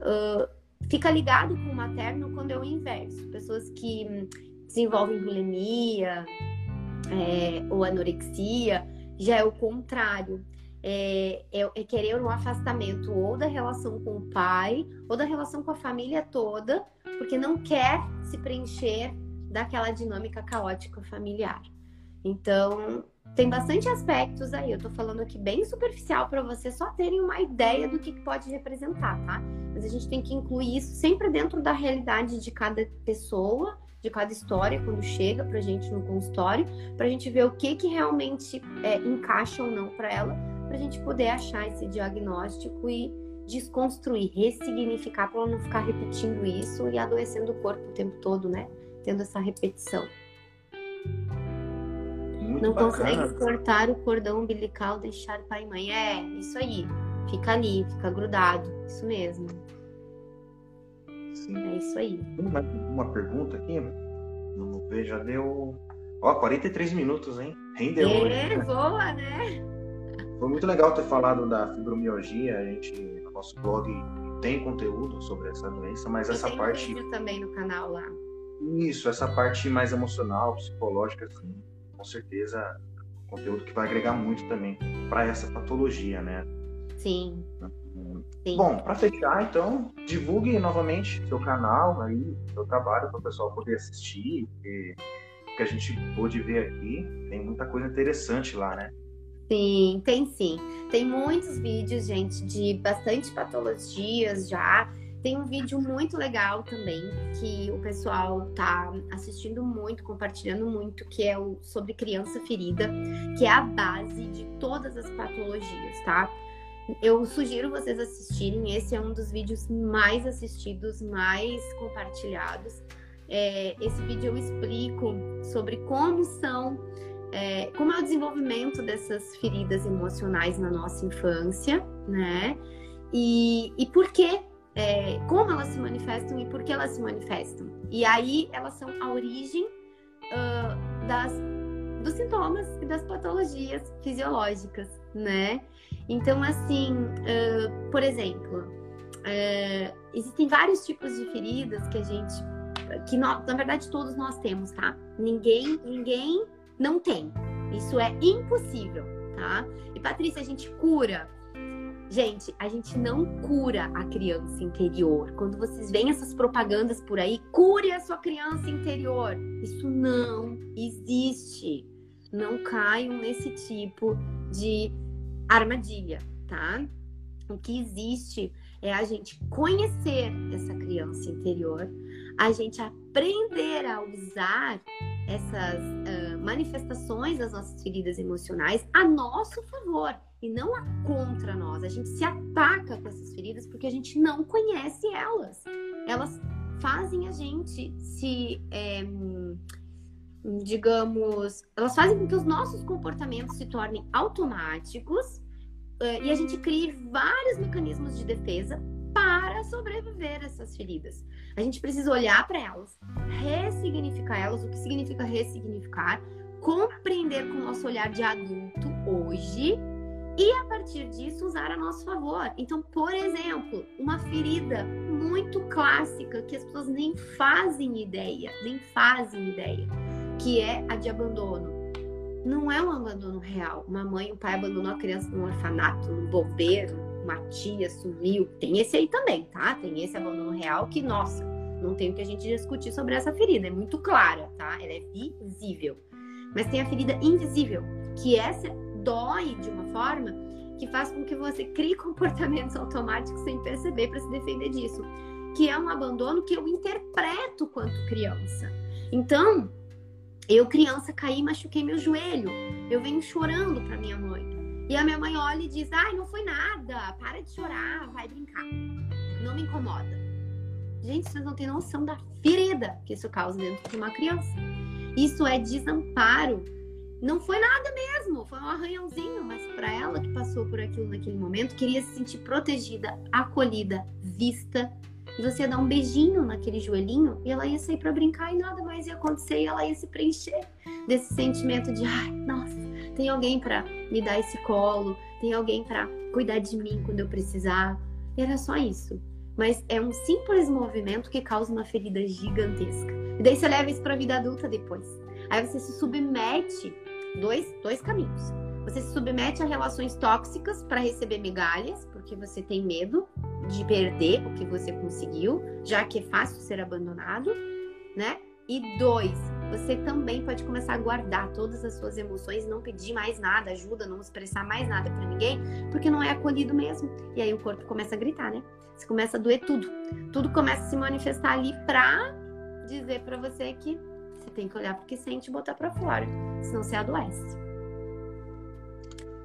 Uh, fica ligado com o materno quando é o inverso, pessoas que desenvolvem bulimia é, ou anorexia, já é o contrário é, é, é, querer um afastamento ou da relação com o pai ou da relação com a família toda, porque não quer se preencher daquela dinâmica caótica familiar. Então, tem bastante aspectos aí. Eu tô falando aqui bem superficial para vocês só terem uma ideia do que pode representar, tá? Mas a gente tem que incluir isso sempre dentro da realidade de cada pessoa, de cada história quando chega pra gente no consultório, pra gente ver o que que realmente é, encaixa ou não para ela para a gente poder achar esse diagnóstico e desconstruir, ressignificar para ela não ficar repetindo isso e adoecendo o corpo o tempo todo, né? Tendo essa repetição. Muito não bacana. consegue cortar o cordão umbilical, deixar pai e mãe. É, isso aí. Fica ali, fica grudado. Isso mesmo. Sim. É isso aí. Uma, uma pergunta aqui. Vamos ver, já deu. Ó, 43 minutos, hein? Rendeu. É, voa, né? Foi muito legal ter falado da fibromialgia. A gente, no nosso blog, tem conteúdo sobre essa doença, mas essa tem parte. Vídeo também no canal lá. Isso, essa parte mais emocional, psicológica, assim, com certeza, conteúdo que vai agregar muito também para essa patologia, né? Sim. Sim. Bom, para fechar, então, divulgue novamente seu canal aí, seu trabalho para o pessoal poder assistir, porque que a gente pôde ver aqui, tem muita coisa interessante lá, né? Sim, tem sim. Tem muitos vídeos, gente, de bastante patologias já. Tem um vídeo muito legal também que o pessoal tá assistindo muito, compartilhando muito, que é o sobre criança ferida, que é a base de todas as patologias, tá? Eu sugiro vocês assistirem. Esse é um dos vídeos mais assistidos, mais compartilhados. É, esse vídeo eu explico sobre como são é, como é o desenvolvimento dessas feridas emocionais na nossa infância, né? E, e por que, é, como elas se manifestam e por que elas se manifestam. E aí elas são a origem uh, das, dos sintomas e das patologias fisiológicas, né? Então, assim, uh, por exemplo, uh, existem vários tipos de feridas que a gente, que na verdade todos nós temos, tá? Ninguém, ninguém não tem. Isso é impossível, tá? E Patrícia, a gente cura. Gente, a gente não cura a criança interior. Quando vocês veem essas propagandas por aí, cure a sua criança interior. Isso não existe. não caiam nesse tipo de armadilha, tá? O que existe é a gente conhecer essa criança interior, a gente aprender a usar essas uh, manifestações das nossas feridas emocionais a nosso favor e não a contra nós. A gente se ataca com essas feridas porque a gente não conhece elas. Elas fazem a gente se, é, digamos, elas fazem com que os nossos comportamentos se tornem automáticos uh, e a gente crie vários mecanismos de defesa para sobreviver a essas feridas. A gente precisa olhar para elas, ressignificar elas, o que significa ressignificar, compreender com o nosso olhar de adulto hoje e a partir disso usar a nosso favor. Então, por exemplo, uma ferida muito clássica que as pessoas nem fazem ideia, nem fazem ideia, que é a de abandono. Não é um abandono real. Uma mãe e um pai abandonou a criança num orfanato, num bombeiro, uma tia sumiu. Tem esse aí também, tá? Tem esse abandono real que, nossa, não tem o que a gente discutir sobre essa ferida. É muito clara, tá? Ela é visível. Mas tem a ferida invisível, que essa dói de uma forma que faz com que você crie comportamentos automáticos sem perceber para se defender disso. Que é um abandono que eu interpreto quanto criança. Então, eu criança caí e machuquei meu joelho. Eu venho chorando para minha mãe. E a minha mãe olha e diz: Ai, não foi nada, para de chorar, vai brincar. Não me incomoda. Gente, vocês não têm noção da ferida que isso causa dentro de uma criança. Isso é desamparo. Não foi nada mesmo, foi um arranhãozinho, mas para ela que passou por aquilo naquele momento, queria se sentir protegida, acolhida, vista. E você ia dar um beijinho naquele joelhinho e ela ia sair para brincar e nada mais ia acontecer e ela ia se preencher desse sentimento de, ai, nossa, tem alguém para me dar esse colo, tem alguém para cuidar de mim quando eu precisar. Era só isso. Mas é um simples movimento que causa uma ferida gigantesca. E daí você leva isso para a vida adulta depois. Aí você se submete dois, dois caminhos. Você se submete a relações tóxicas para receber migalhas, porque você tem medo de perder o que você conseguiu, já que é fácil ser abandonado, né? E dois, você também pode começar a guardar todas as suas emoções, não pedir mais nada, ajuda, não expressar mais nada para ninguém, porque não é acolhido mesmo. E aí o corpo começa a gritar, né? Você começa a doer tudo. Tudo começa a se manifestar ali pra dizer para você que você tem que olhar porque sente e botar para fora, senão você adoece.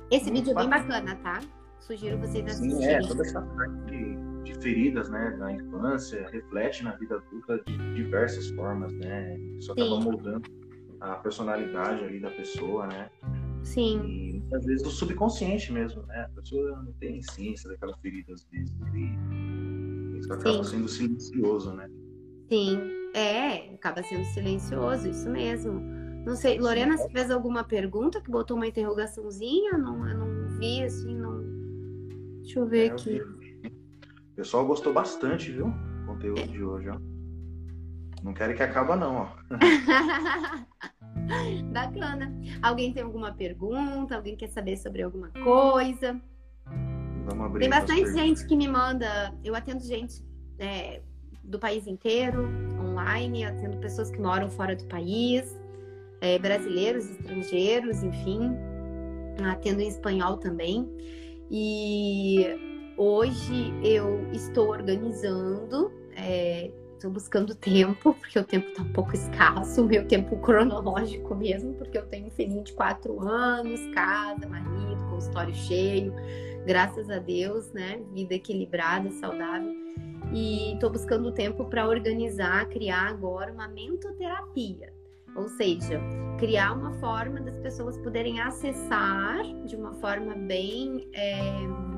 Esse vídeo é bem bacana, tá? Sugiro vocês assistirem. Sim, é, toda essa parte feridas, né, da infância, reflete na vida adulta de diversas formas, né? Isso acaba Sim. moldando a personalidade ali da pessoa, né? Sim. E muitas vezes o subconsciente mesmo, né? A pessoa não tem ciência daquelas feridas às vezes. E isso acaba Sim. sendo silencioso, né? Sim, é, acaba sendo silencioso, isso mesmo. Não sei, Lorena, você fez alguma pergunta que botou uma interrogaçãozinha? Não, eu não vi, assim, não. Deixa eu ver é, aqui. Eu pessoal gostou bastante, viu? O conteúdo de hoje, ó. Não querem que acaba, não, ó. Bacana. Alguém tem alguma pergunta? Alguém quer saber sobre alguma coisa? Vamos abrir tem bastante gente que me manda. Eu atendo gente é, do país inteiro, online, atendo pessoas que moram fora do país, é, brasileiros, estrangeiros, enfim. Atendo em espanhol também. E hoje eu estou organizando, estou é, buscando tempo, porque o tempo está um pouco escasso, o meu tempo cronológico mesmo, porque eu tenho um filhinho de quatro anos, casa, marido, consultório cheio, graças a Deus, né? Vida equilibrada, saudável. E estou buscando tempo para organizar, criar agora uma mentoterapia. Ou seja, criar uma forma das pessoas poderem acessar de uma forma bem. É,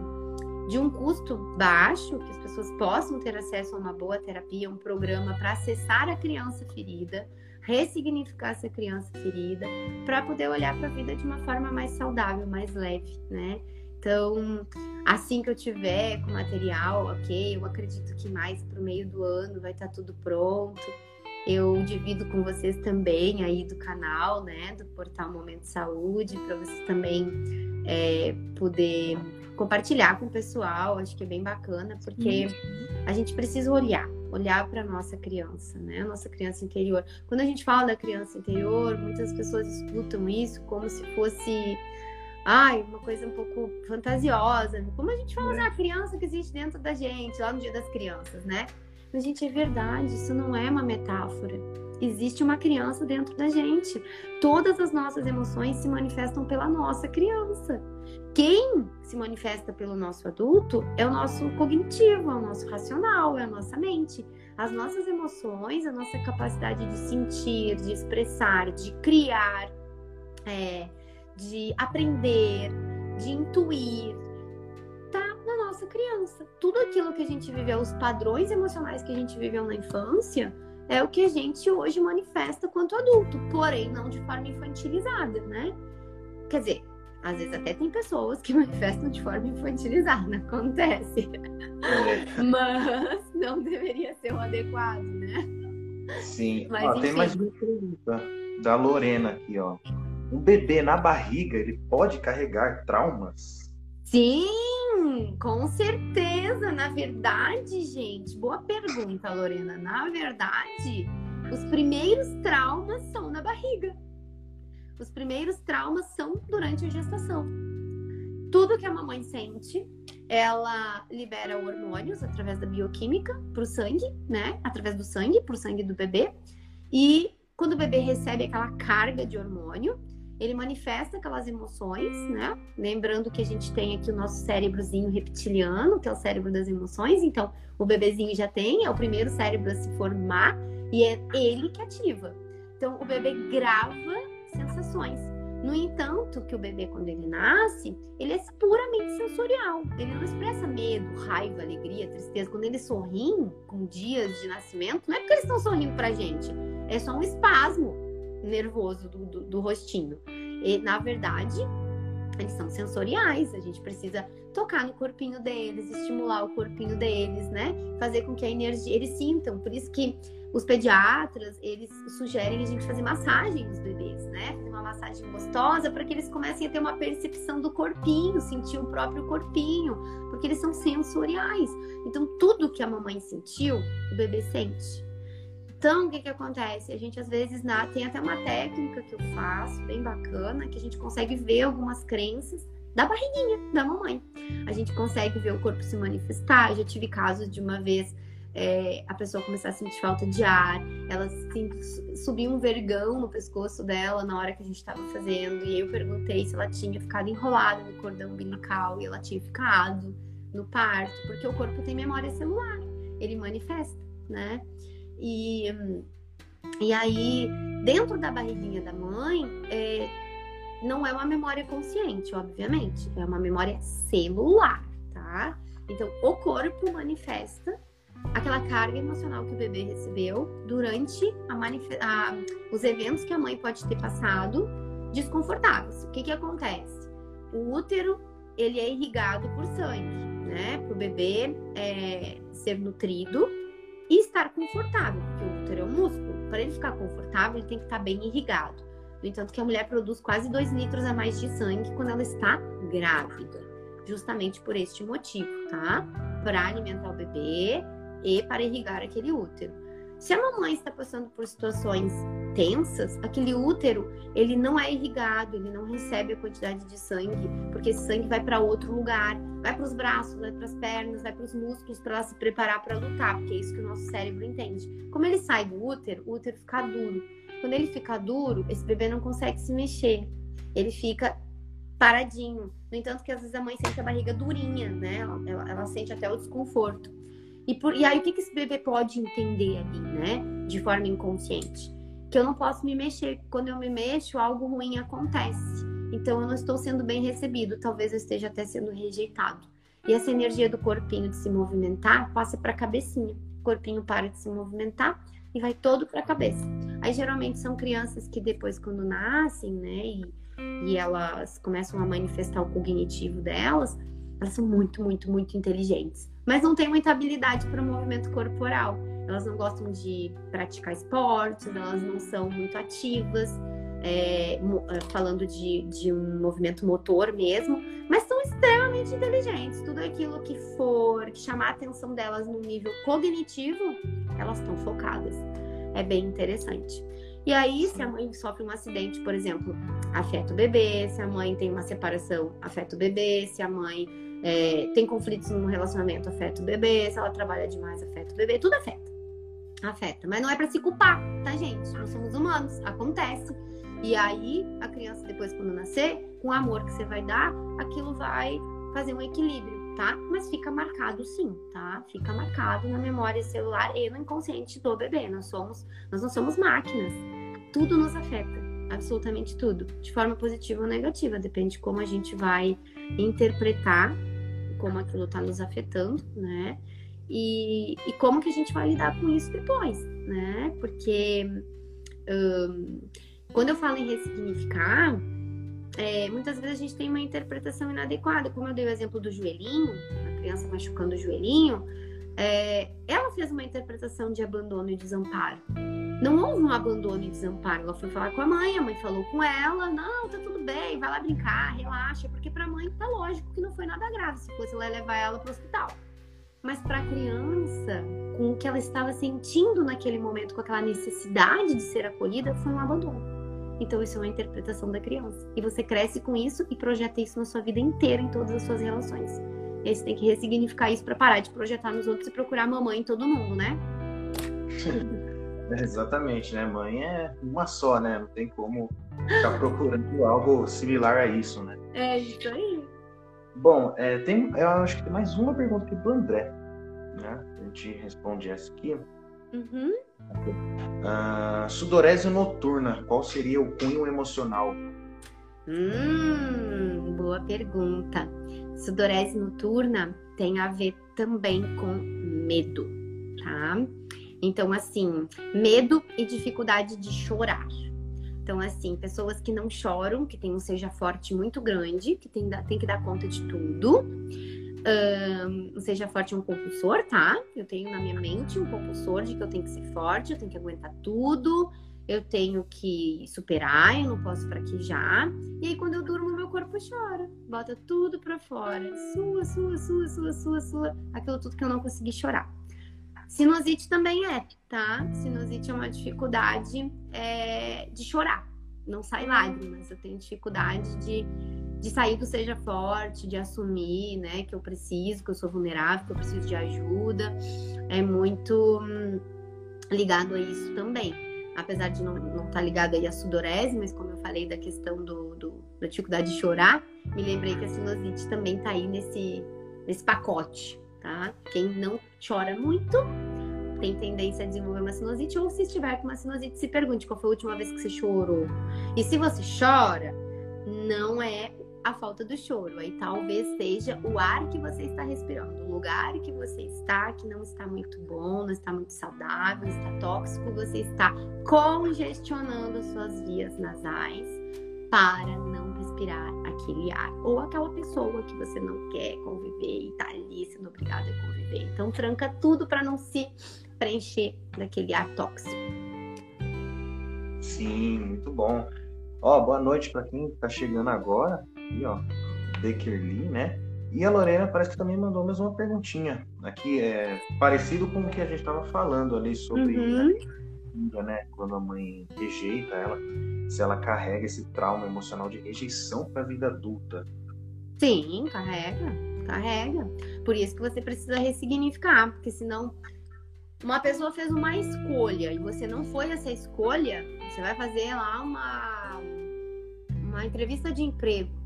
de um custo baixo, que as pessoas possam ter acesso a uma boa terapia, um programa para acessar a criança ferida, ressignificar essa criança ferida, para poder olhar para a vida de uma forma mais saudável, mais leve, né? Então, assim que eu tiver com material, ok, eu acredito que mais para o meio do ano vai estar tá tudo pronto. Eu divido com vocês também aí do canal, né, do portal Momento Saúde, para vocês também é, poder compartilhar com o pessoal. Acho que é bem bacana, porque a gente precisa olhar. olhar para nossa criança, né? A nossa criança interior. Quando a gente fala da criança interior, muitas pessoas escutam isso como se fosse ai, uma coisa um pouco fantasiosa. Como a gente fala, é. ah, a criança que existe dentro da gente, lá no Dia das Crianças, né? Mas, gente, é verdade, isso não é uma metáfora. Existe uma criança dentro da gente. Todas as nossas emoções se manifestam pela nossa criança. Quem se manifesta pelo nosso adulto é o nosso cognitivo, é o nosso racional, é a nossa mente. As nossas emoções, a nossa capacidade de sentir, de expressar, de criar, é, de aprender, de intuir, criança. Tudo aquilo que a gente viveu, os padrões emocionais que a gente viveu na infância, é o que a gente hoje manifesta quanto adulto, porém não de forma infantilizada, né? Quer dizer, às vezes até tem pessoas que manifestam de forma infantilizada, acontece. É. Mas não deveria ser o adequado, né? Sim. Mas, ó, tem mais uma pergunta da Lorena aqui, ó. Um bebê na barriga, ele pode carregar traumas? Sim, com certeza. Na verdade, gente, boa pergunta, Lorena. Na verdade, os primeiros traumas são na barriga. Os primeiros traumas são durante a gestação. Tudo que a mamãe sente, ela libera hormônios através da bioquímica para o sangue, né? Através do sangue, para o sangue do bebê. E quando o bebê recebe aquela carga de hormônio, ele manifesta aquelas emoções, né? Lembrando que a gente tem aqui o nosso cérebrozinho reptiliano, que é o cérebro das emoções. Então, o bebezinho já tem, é o primeiro cérebro a se formar e é ele que ativa. Então, o bebê grava sensações. No entanto, que o bebê, quando ele nasce, ele é puramente sensorial. Ele não expressa medo, raiva, alegria, tristeza. Quando eles sorriem com dias de nascimento, não é porque eles estão sorrindo pra gente. É só um espasmo nervoso do, do, do rostinho. E, na verdade, eles são sensoriais. A gente precisa tocar no corpinho deles, estimular o corpinho deles, né? Fazer com que a energia eles sintam. Por isso que os pediatras, eles sugerem a gente fazer massagem nos bebês, né? Fazer uma massagem gostosa para que eles comecem a ter uma percepção do corpinho, sentir o próprio corpinho, porque eles são sensoriais. Então, tudo que a mamãe sentiu, o bebê sente. Então, o que que acontece? A gente às vezes na, tem até uma técnica que eu faço, bem bacana, que a gente consegue ver algumas crenças da barriguinha da mamãe. A gente consegue ver o corpo se manifestar. Eu já tive casos de uma vez é, a pessoa começar a sentir falta de ar, ela assim, subiu um vergão no pescoço dela na hora que a gente estava fazendo, e eu perguntei se ela tinha ficado enrolada no cordão umbilical e ela tinha ficado no parto, porque o corpo tem memória celular, ele manifesta, né? E, e aí, dentro da barriguinha da mãe, é, não é uma memória consciente, obviamente, é uma memória celular, tá? Então, o corpo manifesta aquela carga emocional que o bebê recebeu durante a os eventos que a mãe pode ter passado desconfortáveis. O que que acontece? O útero ele é irrigado por sangue, né? Para o bebê é, ser nutrido e estar confortável, porque o útero é um músculo. Para ele ficar confortável, ele tem que estar bem irrigado. No entanto, que a mulher produz quase 2 litros a mais de sangue quando ela está grávida, justamente por este motivo, tá? Para alimentar o bebê, e para irrigar aquele útero. Se a mamãe está passando por situações tensas, aquele útero ele não é irrigado, ele não recebe a quantidade de sangue, porque esse sangue vai para outro lugar, vai para os braços, vai para as pernas, vai para os músculos para se preparar para lutar, porque é isso que o nosso cérebro entende. Como ele sai do útero, o útero fica duro. Quando ele fica duro, esse bebê não consegue se mexer. Ele fica paradinho. No entanto, que às vezes a mãe sente a barriga durinha, né? Ela, ela, ela sente até o desconforto. E, por, e aí, o que, que esse bebê pode entender ali, né? De forma inconsciente? Que eu não posso me mexer. Quando eu me mexo, algo ruim acontece. Então, eu não estou sendo bem recebido. Talvez eu esteja até sendo rejeitado. E essa energia do corpinho de se movimentar passa para a cabecinha. O corpinho para de se movimentar e vai todo para a cabeça. Aí, geralmente, são crianças que depois, quando nascem, né? E, e elas começam a manifestar o cognitivo delas, elas são muito, muito, muito inteligentes mas não tem muita habilidade para o movimento corporal. Elas não gostam de praticar esportes, elas não são muito ativas, é, é, falando de, de um movimento motor mesmo, mas são extremamente inteligentes. Tudo aquilo que for que chamar a atenção delas no nível cognitivo, elas estão focadas. É bem interessante. E aí, se a mãe sofre um acidente, por exemplo, afeta o bebê, se a mãe tem uma separação, afeta o bebê, se a mãe é, tem conflitos no relacionamento, afeta o bebê, se ela trabalha demais, afeta o bebê, tudo afeta. Afeta. Mas não é para se culpar, tá, gente? Nós somos humanos, acontece. E aí, a criança, depois, quando nascer, com o amor que você vai dar, aquilo vai fazer um equilíbrio, tá? Mas fica marcado sim, tá? Fica marcado na memória celular e no inconsciente do bebê. Nós somos, nós não somos máquinas. Tudo nos afeta, absolutamente tudo, de forma positiva ou negativa, depende de como a gente vai interpretar como aquilo está nos afetando, né? E, e, como que a gente vai lidar com isso depois, né? Porque hum, quando eu falo em ressignificar, é, muitas vezes a gente tem uma interpretação inadequada, como eu dei o exemplo do joelhinho, a criança machucando o joelhinho, é, ela fez uma interpretação de abandono e desamparo. Não houve um abandono e desamparo. Ela foi falar com a mãe, a mãe falou com ela: não, tá tudo bem, vai lá brincar, relaxa. Porque pra mãe tá lógico que não foi nada grave se fosse ela levar ela pro hospital. Mas pra criança, com o que ela estava sentindo naquele momento, com aquela necessidade de ser acolhida, foi um abandono. Então, isso é uma interpretação da criança. E você cresce com isso e projeta isso na sua vida inteira, em todas as suas relações. E você tem que ressignificar isso para parar de projetar nos outros e procurar mamãe em todo mundo, né? exatamente, né? Mãe é uma só, né? Não tem como ficar procurando algo similar a isso, né? É isso aí. Bom, é, tem, eu acho que tem mais uma pergunta aqui do André. Né? A gente responde essa aqui. Uhum. Uh, sudorese noturna, qual seria o cunho emocional? Hum, boa pergunta. Sudorese noturna tem a ver também com medo, tá? Então, assim, medo e dificuldade de chorar. Então, assim, pessoas que não choram, que têm um seja forte muito grande, que tem, tem que dar conta de tudo. Um, seja forte é um compulsor, tá? Eu tenho na minha mente um compulsor de que eu tenho que ser forte, eu tenho que aguentar tudo, eu tenho que superar, eu não posso fraquejar. E aí, quando eu durmo, corpo chora, bota tudo pra fora. Sua, sua, sua, sua, sua, sua. Aquilo tudo que eu não consegui chorar. Sinusite também é, tá? Sinusite é uma dificuldade é, de chorar. Não sai lágrimas. Eu tenho dificuldade de, de sair do seja forte, de assumir, né, que eu preciso, que eu sou vulnerável, que eu preciso de ajuda. É muito hum, ligado a isso também apesar de não estar tá ligado aí à sudorese, mas como eu falei da questão do, do, da dificuldade de chorar, me lembrei que a sinusite também está aí nesse, nesse pacote, tá? Quem não chora muito tem tendência a desenvolver uma sinusite, ou se estiver com uma sinusite, se pergunte qual foi a última vez que você chorou. E se você chora, não é a falta do choro. Aí talvez seja o ar que você está respirando, o lugar que você está que não está muito bom, não está muito saudável, está tóxico, você está congestionando suas vias nasais para não respirar aquele ar. Ou aquela pessoa que você não quer conviver e está ali sendo obrigada a conviver. Então tranca tudo para não se preencher daquele ar tóxico. Sim, muito bom. Ó, boa noite para quem está chegando agora aqui, ó. Beckerly, né? E a Lorena parece que também mandou mais uma perguntinha. Aqui é parecido com o que a gente estava falando ali sobre uhum. né, né? Quando a mãe rejeita ela, se ela carrega esse trauma emocional de rejeição para a vida adulta. Sim, carrega, carrega. Por isso que você precisa ressignificar, porque senão uma pessoa fez uma escolha e você não foi essa escolha, você vai fazer lá uma uma entrevista de emprego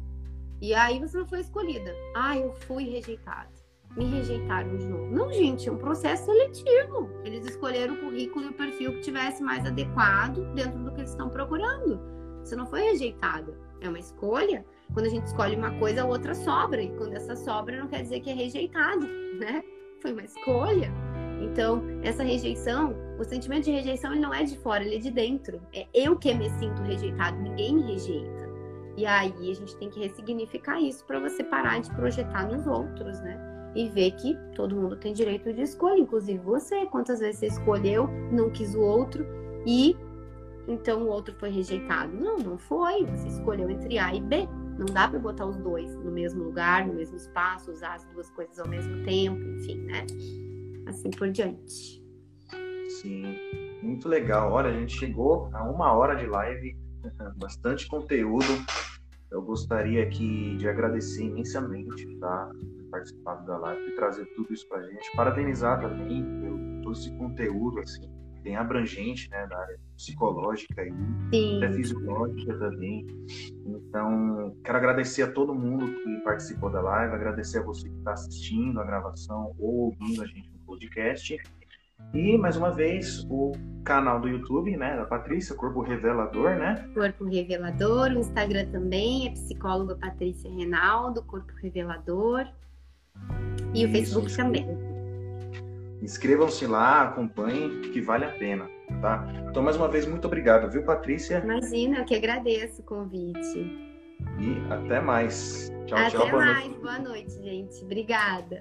e aí você não foi escolhida. Ah, eu fui rejeitada. Me rejeitaram de novo. Não, gente, é um processo seletivo. Eles escolheram o currículo e o perfil que tivesse mais adequado dentro do que eles estão procurando. Você não foi rejeitada. É uma escolha. Quando a gente escolhe uma coisa, a outra sobra. E quando essa sobra, não quer dizer que é rejeitado, né? Foi uma escolha. Então, essa rejeição, o sentimento de rejeição, ele não é de fora, ele é de dentro. É eu que me sinto rejeitado, ninguém me rejeita. E aí a gente tem que ressignificar isso para você parar de projetar nos outros, né? E ver que todo mundo tem direito de escolha, inclusive você. Quantas vezes você escolheu, não quis o outro e então o outro foi rejeitado? Não, não foi. Você escolheu entre A e B. Não dá para botar os dois no mesmo lugar, no mesmo espaço, usar as duas coisas ao mesmo tempo, enfim, né? Assim por diante. Sim, muito legal. Olha, a gente chegou a uma hora de live, bastante conteúdo. Eu gostaria aqui de agradecer imensamente, tá? Ter participado da live e trazer tudo isso pra gente. Parabenizar também pelo todo esse conteúdo, assim, bem abrangente, né, da área psicológica e Sim. até fisiológica também. Então, quero agradecer a todo mundo que participou da live, agradecer a você que está assistindo a gravação ou ouvindo a gente no podcast. E, mais uma vez, o canal do YouTube, né, da Patrícia, Corpo Revelador, né? Corpo Revelador, o Instagram também é psicóloga Patrícia Renaldo, Corpo Revelador. E Isso, o Facebook também. Inscrevam-se lá, acompanhem, que vale a pena, tá? Então, mais uma vez, muito obrigado, viu, Patrícia? Imagina, eu que agradeço o convite. E até mais. Tchau, até tchau. Até mais. Boa noite, gente. Obrigada.